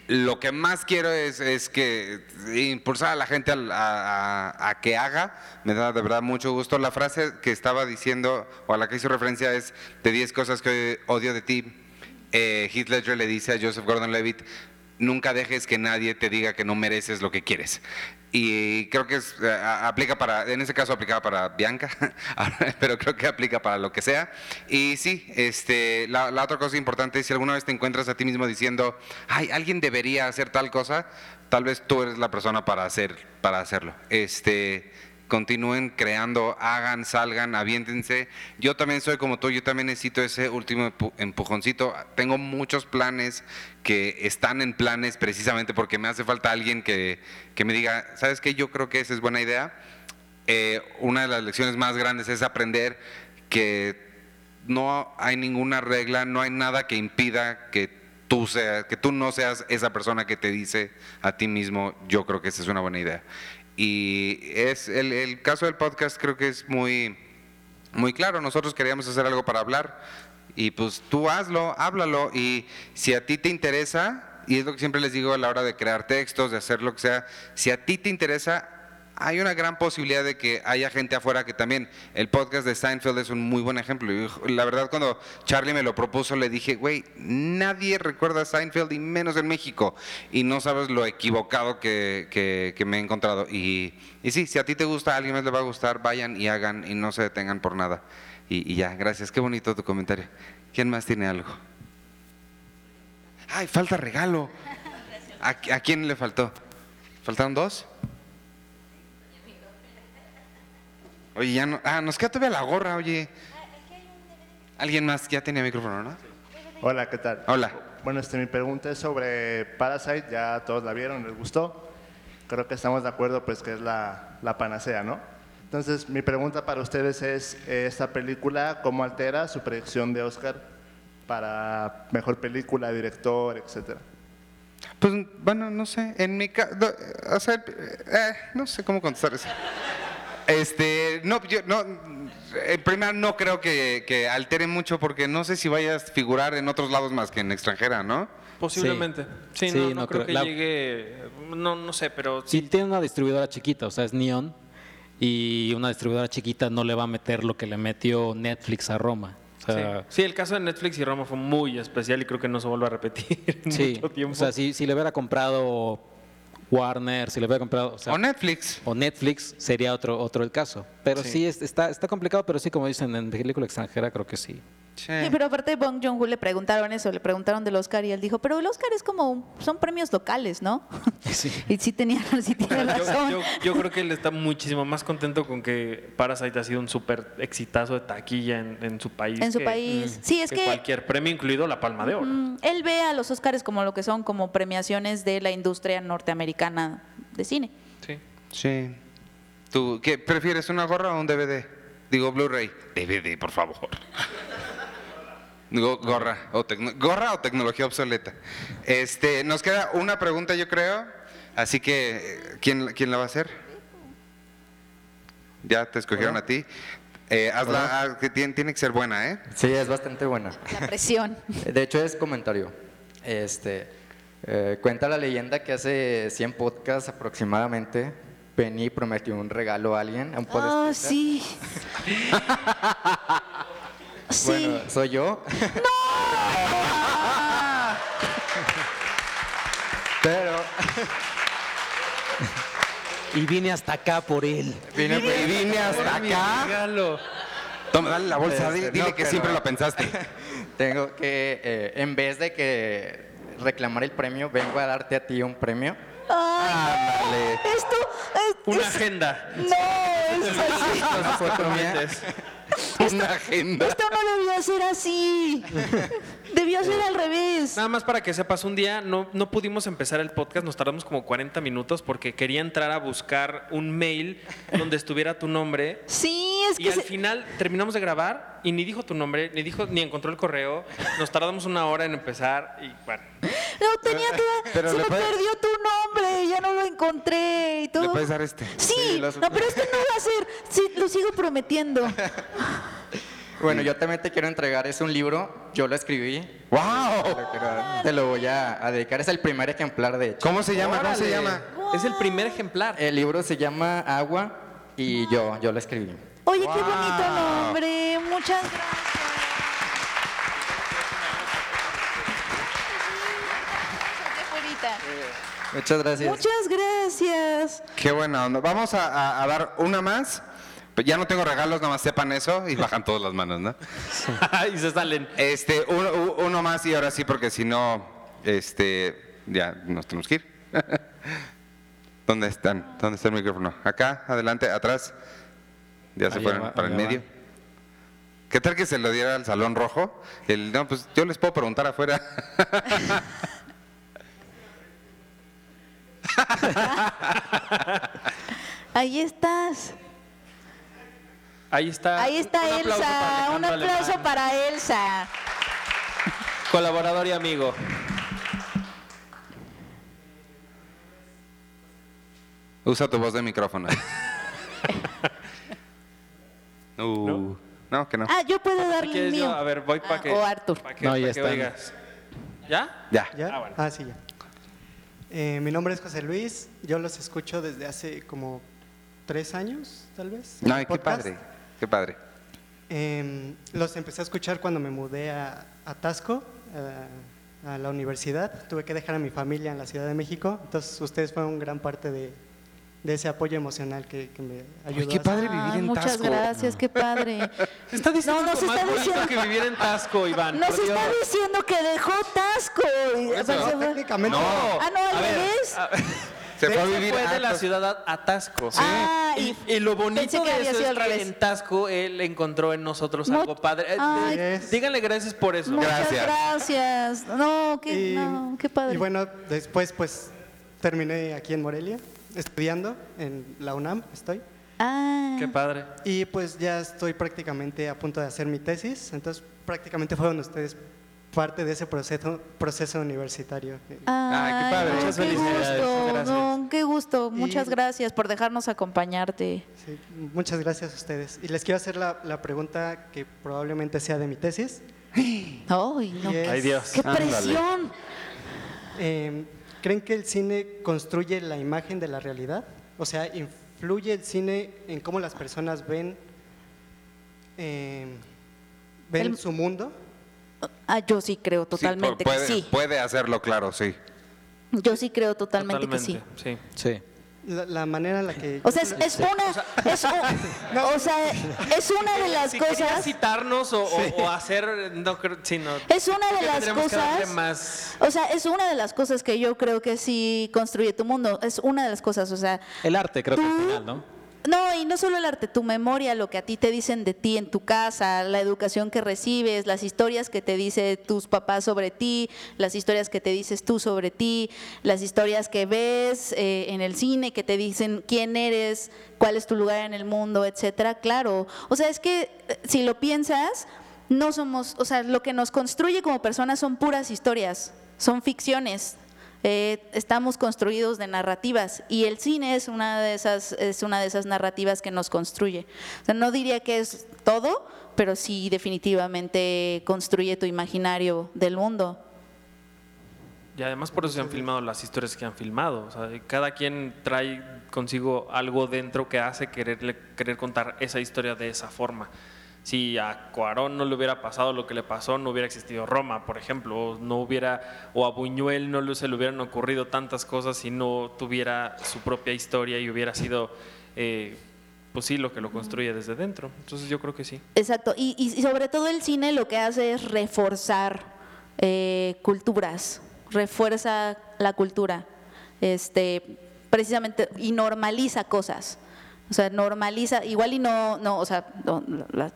lo que más quiero es, es que impulsar a la gente a, a- a que haga. Me da de verdad mucho gusto. La frase que estaba diciendo o a la que hizo referencia es de 10 cosas que odio de ti. Eh, Heath Ledger le dice a Joseph Gordon-Levitt, nunca dejes que nadie te diga que no mereces lo que quieres. Y creo que es, eh, aplica para, en ese caso aplicaba para Bianca, (laughs) pero creo que aplica para lo que sea. Y sí, este, la, la otra cosa importante es si alguna vez te encuentras a ti mismo diciendo, ay, alguien debería hacer tal cosa, tal vez tú eres la persona para, hacer, para hacerlo. Este, continúen creando, hagan, salgan, aviéntense. Yo también soy como tú, yo también necesito ese último empu- empujoncito. Tengo muchos planes que están en planes precisamente porque me hace falta alguien que, que me diga, ¿sabes qué? Yo creo que esa es buena idea. Eh, una de las lecciones más grandes es aprender que no hay ninguna regla, no hay nada que impida que tú seas, que tú no seas esa persona que te dice a ti mismo, yo creo que esa es una buena idea. Y es el, caso del podcast creo que es muy, muy claro. Nosotros queríamos hacer algo para hablar y pues tú hazlo, háblalo y si a ti te interesa, y es lo que siempre les digo a la hora de crear textos, de hacer lo que sea, si a ti te interesa, hay una gran posibilidad de que haya gente afuera que también, el podcast de Seinfeld es un muy buen ejemplo. La verdad cuando Charlie me lo propuso le dije, güey, nadie recuerda a Seinfeld y menos en México. Y no sabes lo equivocado que, que- me he encontrado. Y, sí, si a ti te gusta, a alguien más le va a gustar, vayan y hagan y no se detengan por nada. Y, y ya, gracias. Qué bonito tu comentario. ¿Quién más tiene algo? Ay, falta regalo. ¿A, a quién le faltó? ¿Faltaron dos? Oye, ya no. Ah, nos queda todavía la gorra, oye. Alguien más ya tenía micrófono, ¿no? Hola, ¿qué tal? Hola. Bueno, este, mi pregunta es sobre Parasite, ya todos la vieron, les gustó. Creo que estamos de acuerdo, pues, que es la, la panacea, ¿no? Entonces, mi pregunta para ustedes es, eh, ¿esta película cómo altera su predicción de Oscar para mejor película, director, etcétera? Pues, bueno, no sé. En mi caso. O sea, eh, no sé cómo contestar eso. Este, no, yo no, en primera no creo que, que altere mucho porque no sé si vayas a figurar en otros lados más que en extranjera, ¿no? Posiblemente. Sí, Sí, no, no no creo creo- que la- llegue. No, no sé, pero Sí, tiene una distribuidora chiquita, o sea, es Neon. Y una distribuidora chiquita no le va a meter lo que le metió Netflix a Roma. O sea, sí. Sí, el caso de Netflix y Roma fue muy especial y creo que no se vuelve a repetir en Sí, mucho tiempo. o sea, si, si le hubiera comprado Warner, si le hubiera comprado... O, Netflix. O Netflix sería otro, otro el caso. Pero Sí. sí, es- está, está complicado, pero sí, como dicen, en película extranjera creo que sí. Sí, pero aparte de Bong Joon-ho le preguntaron eso, le preguntaron del Oscar y él dijo, pero el Oscar es como, son premios locales, ¿no? (laughs) Y sí tenía, (laughs) sí tiene Yo, razón. yo- yo creo que él está muchísimo más contento con que Parasite ha sido un súper exitazo de taquilla en, en su país. En su que- país. Sí, es que- cualquier premio, incluido la Palma de Oro. Mm, él ve a los Oscars como lo que son, como premiaciones de la industria norteamericana de cine. Sí. Sí. ¿Tú qué prefieres, una gorra o un DVD? Digo, Blu-ray. DVD, por favor. Gorra o, tecno- gorra o tecnología obsoleta. Este, nos queda una pregunta, yo creo. Así que, ¿quién, quién la va a hacer? Ya te escogieron a ti. Eh, hazla, haz- que tiene, tiene que ser buena, ¿eh? Sí, es bastante buena. La presión. (laughs) De hecho, es comentario. Este, eh, cuenta la leyenda que hace 100 podcasts aproximadamente, Penny prometió un regalo a alguien, Ah, podescucha. sí. (laughs) (laughs) sí. Bueno, soy yo. (laughs) Pero (laughs) Y vine hasta acá por él. Vine, Y vine hasta acá. Toma, dale la bolsa, Este, dile no, que pero- siempre lo pensaste. (laughs) Tengo que, eh, en vez de que reclamar el premio, vengo a darte a ti un premio. Ay, esto es, Una es- agenda. No, es así. Mía. Una agenda. Esto no debía ser así. Debió ser al revés. Nada más para que sepas, un día no, no pudimos empezar el podcast, nos tardamos como 40 minutos porque quería entrar a buscar un mail donde estuviera tu nombre. Sí, es Y que al se- final terminamos de grabar y ni dijo tu nombre, ni dijo, ni encontró el correo. Nos tardamos una hora en empezar y bueno. no tenía que Pero se le me puede- perdió tu nombre, ya no lo encontré y todo. ¿Le puedes dar este? Sí, no, pero este no va a ser. Sí, lo sigo prometiendo. (laughs) Bueno, yo también te quiero entregar, es un libro, yo lo escribí. ¡Wow! Te lo, quiero- te lo voy a, a dedicar, es el primer ejemplar de hecho. ¿Cómo se llama? ¿Cómo se Órale. llama? Es el primer ejemplar. El libro se llama Agua y yo, yo lo escribí. Oye, qué bonito nombre. Muchas gracias. Muchas gracias. Muchas gracias. Qué buena onda. Vamos a, a- a dar una más. Pues Ya no tengo regalos, nada más sepan eso y bajan todas las manos, ¿no? (laughs) y se salen. Este, uno, uno más y ahora sí, porque si no, este, ya nos tenemos que ir. (laughs) ¿Dónde están? ¿Dónde está el micrófono? Acá, adelante, atrás. Ya se fueron va, para el medio. ¿Qué tal que se lo diera al salón rojo? El, no, pues yo les puedo preguntar afuera. (laughs) Ahí estás. Ahí está. Ahí está Un aplauso para Elsa. Un aplauso Alemán, para Elsa. Colaborador y amigo. Usa tu voz de micrófono. (laughs) Uh, ¿No? que no. Ah, yo puedo Si darle el quieres, yo, mío. a ver, voy para Ah, que. o Arthur. pa' que, No, ya oigas. ¿Ya? Ya. ¿Ya? Ah, bueno. Ah, sí, ya. Eh, mi nombre es José Luis. Yo los escucho desde hace como tres años, tal vez. No, qué podcast. padre. Qué padre. Eh, los empecé a escuchar cuando me mudé a, a Tasco, eh, a la universidad. Tuve que dejar a mi familia en la Ciudad de México. Entonces, ustedes fueron gran parte de, de ese apoyo emocional que, que me ayudó. qué a- padre vivir Ay, en muchas Tasco. gracias, qué padre. (laughs) Está diciendo No, nos está más diciendo- que vivir en Tasco, Iván. Nos por Dios. está diciendo que dejó Tasco. Eso. fue- técnicamente. Ah, no, al revés. (laughs) Se Él fue a vivir de a la ciudad a, Tasco. Ah, y, y lo bonito que de eso es que en Tasco él encontró en nosotros Mu- algo padre. Eh, Ay. de- díganle gracias por eso. Muchas gracias. No, qué, Y, no, qué padre. y bueno, después pues terminé aquí en Morelia, estudiando en la UNAM, estoy. Ah. Qué padre. Y pues ya estoy prácticamente a punto de hacer mi tesis, entonces prácticamente fueron ustedes parte de ese proceso, proceso universitario. Ay, qué padre. Muchas qué felicidades. gusto, Gracias. no, qué gusto. Muchas gracias por dejarnos acompañarte. Sí, muchas gracias a ustedes. Y les quiero hacer la, la pregunta que probablemente sea de mi tesis. (gasps) Ay, no. Es- Ay, Dios. ¡Qué presión! Eh, ¿Creen que el cine construye la imagen de la realidad? O sea, ¿influye el cine en cómo las personas ven, eh, ven El- su mundo? Ah, yo sí creo Sí, totalmente puede, que sí. puede hacerlo, claro, sí. Yo sí creo totalmente, que sí. Sí. Sí. La, la manera en la que... O sea, es, es una, es, (laughs) un- (laughs) o sea, es una de las si cosas, citarnos o, o- o hacer. No, creo- sí, no. es una de Que las cosas, más. o sea, es una de las cosas que yo creo que sí construye tu mundo. Es una de las cosas, o sea, El arte, creo que al final, ¿no? No, y no solo el arte, tu memoria, lo que a ti te dicen de ti en tu casa, la educación que recibes, las historias que te dicen tus papás sobre ti, las historias que te dices tú sobre ti, las historias que ves eh, en el cine que te dicen quién eres, cuál es tu lugar en el mundo, etcétera. Claro, o sea, es que eh, si lo piensas, no somos, o sea, lo que nos construye como personas son puras historias, son ficciones. Eh, estamos construidos de narrativas y el cine es una de esas es una de esas narrativas que nos construye. O sea, no diría que es todo, pero sí definitivamente construye tu imaginario del mundo. Y además por eso se han filmado las historias que han filmado. Cada quien trae consigo algo dentro que hace quererle, querer contar esa historia de esa forma. Si a Cuarón no le hubiera pasado lo que le pasó, no hubiera existido Roma, por ejemplo, o no hubiera, o a Buñuel no se le hubieran ocurrido tantas cosas si no tuviera su propia historia y hubiera sido, eh, pues sí, lo que lo construye desde dentro. Entonces yo creo que sí. Exacto. Y- y sobre todo el cine lo que hace es reforzar eh, culturas, refuerza la cultura, este, precisamente, y normaliza cosas. O sea, normaliza, igual y no, no o sea, no,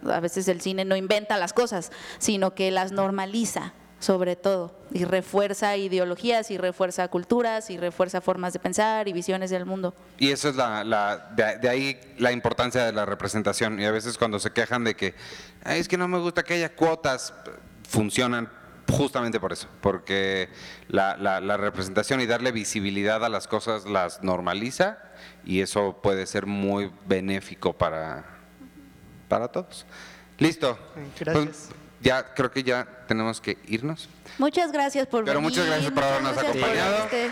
a veces el cine no inventa las cosas, sino que las normaliza, sobre todo, y refuerza ideologías, y refuerza culturas, y refuerza formas de pensar y visiones del mundo. Y eso es la, la- de, de ahí la importancia de la representación. Y a veces cuando se quejan de que "Ay, es que no me gusta que haya cuotas, funcionan justamente por eso, porque la, la- la representación y darle visibilidad a las cosas las normaliza y eso puede ser muy benéfico para, para todos. Listo. Gracias. Pues, ya creo que ya tenemos que irnos. Muchas gracias por Pero venir. muchas gracias por habernos acompañado. este-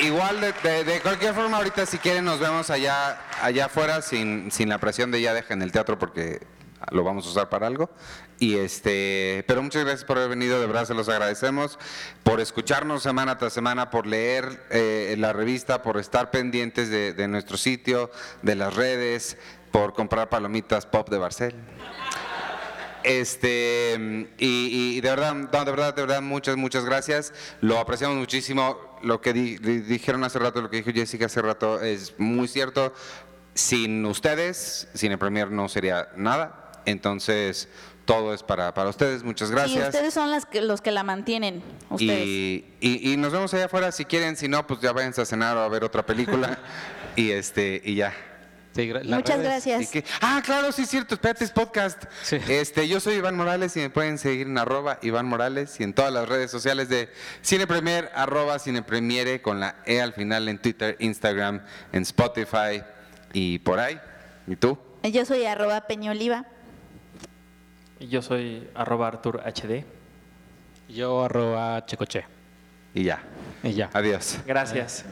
Igual, de, de- de cualquier forma, ahorita si quieren nos vemos allá, allá afuera sin, sin la presión de ya dejen el teatro porque lo vamos a usar para algo. Y este, pero muchas gracias por haber venido, de verdad se los agradecemos, por escucharnos semana tras semana, por leer eh, la revista, por estar pendientes de, de nuestro sitio, de las redes, por comprar palomitas pop de Barcel. Este, y, de verdad, no, de verdad, de verdad, muchas, muchas gracias. Lo apreciamos muchísimo. Lo que di- dijeron hace rato, lo que dijo Jessica hace rato, es muy cierto. Sin ustedes, sin el Premier no sería nada. Entonces, todo es para, para ustedes. Muchas gracias. ustedes son las que, los que la mantienen. Ustedes. Y, y- y nos vemos allá afuera si quieren. Si no, pues ya váyanse a cenar o a ver otra película. (laughs) y este, y ya. Muchas redes. gracias. ¿Y? Ah, claro, sí es cierto, espérate, es podcast. Este, yo soy Iván Morales y me pueden seguir en arroba Iván Morales y en todas las redes sociales de Cine Premier, arroba Cine Premiere con la E al final en Twitter, Instagram, en Spotify y por ahí. ¿Y tú? Yo soy arroba peñoliva. Y yo soy arroba Artur HD. Yo arroba Checoche. Y ya. Y ya. Adiós. Gracias.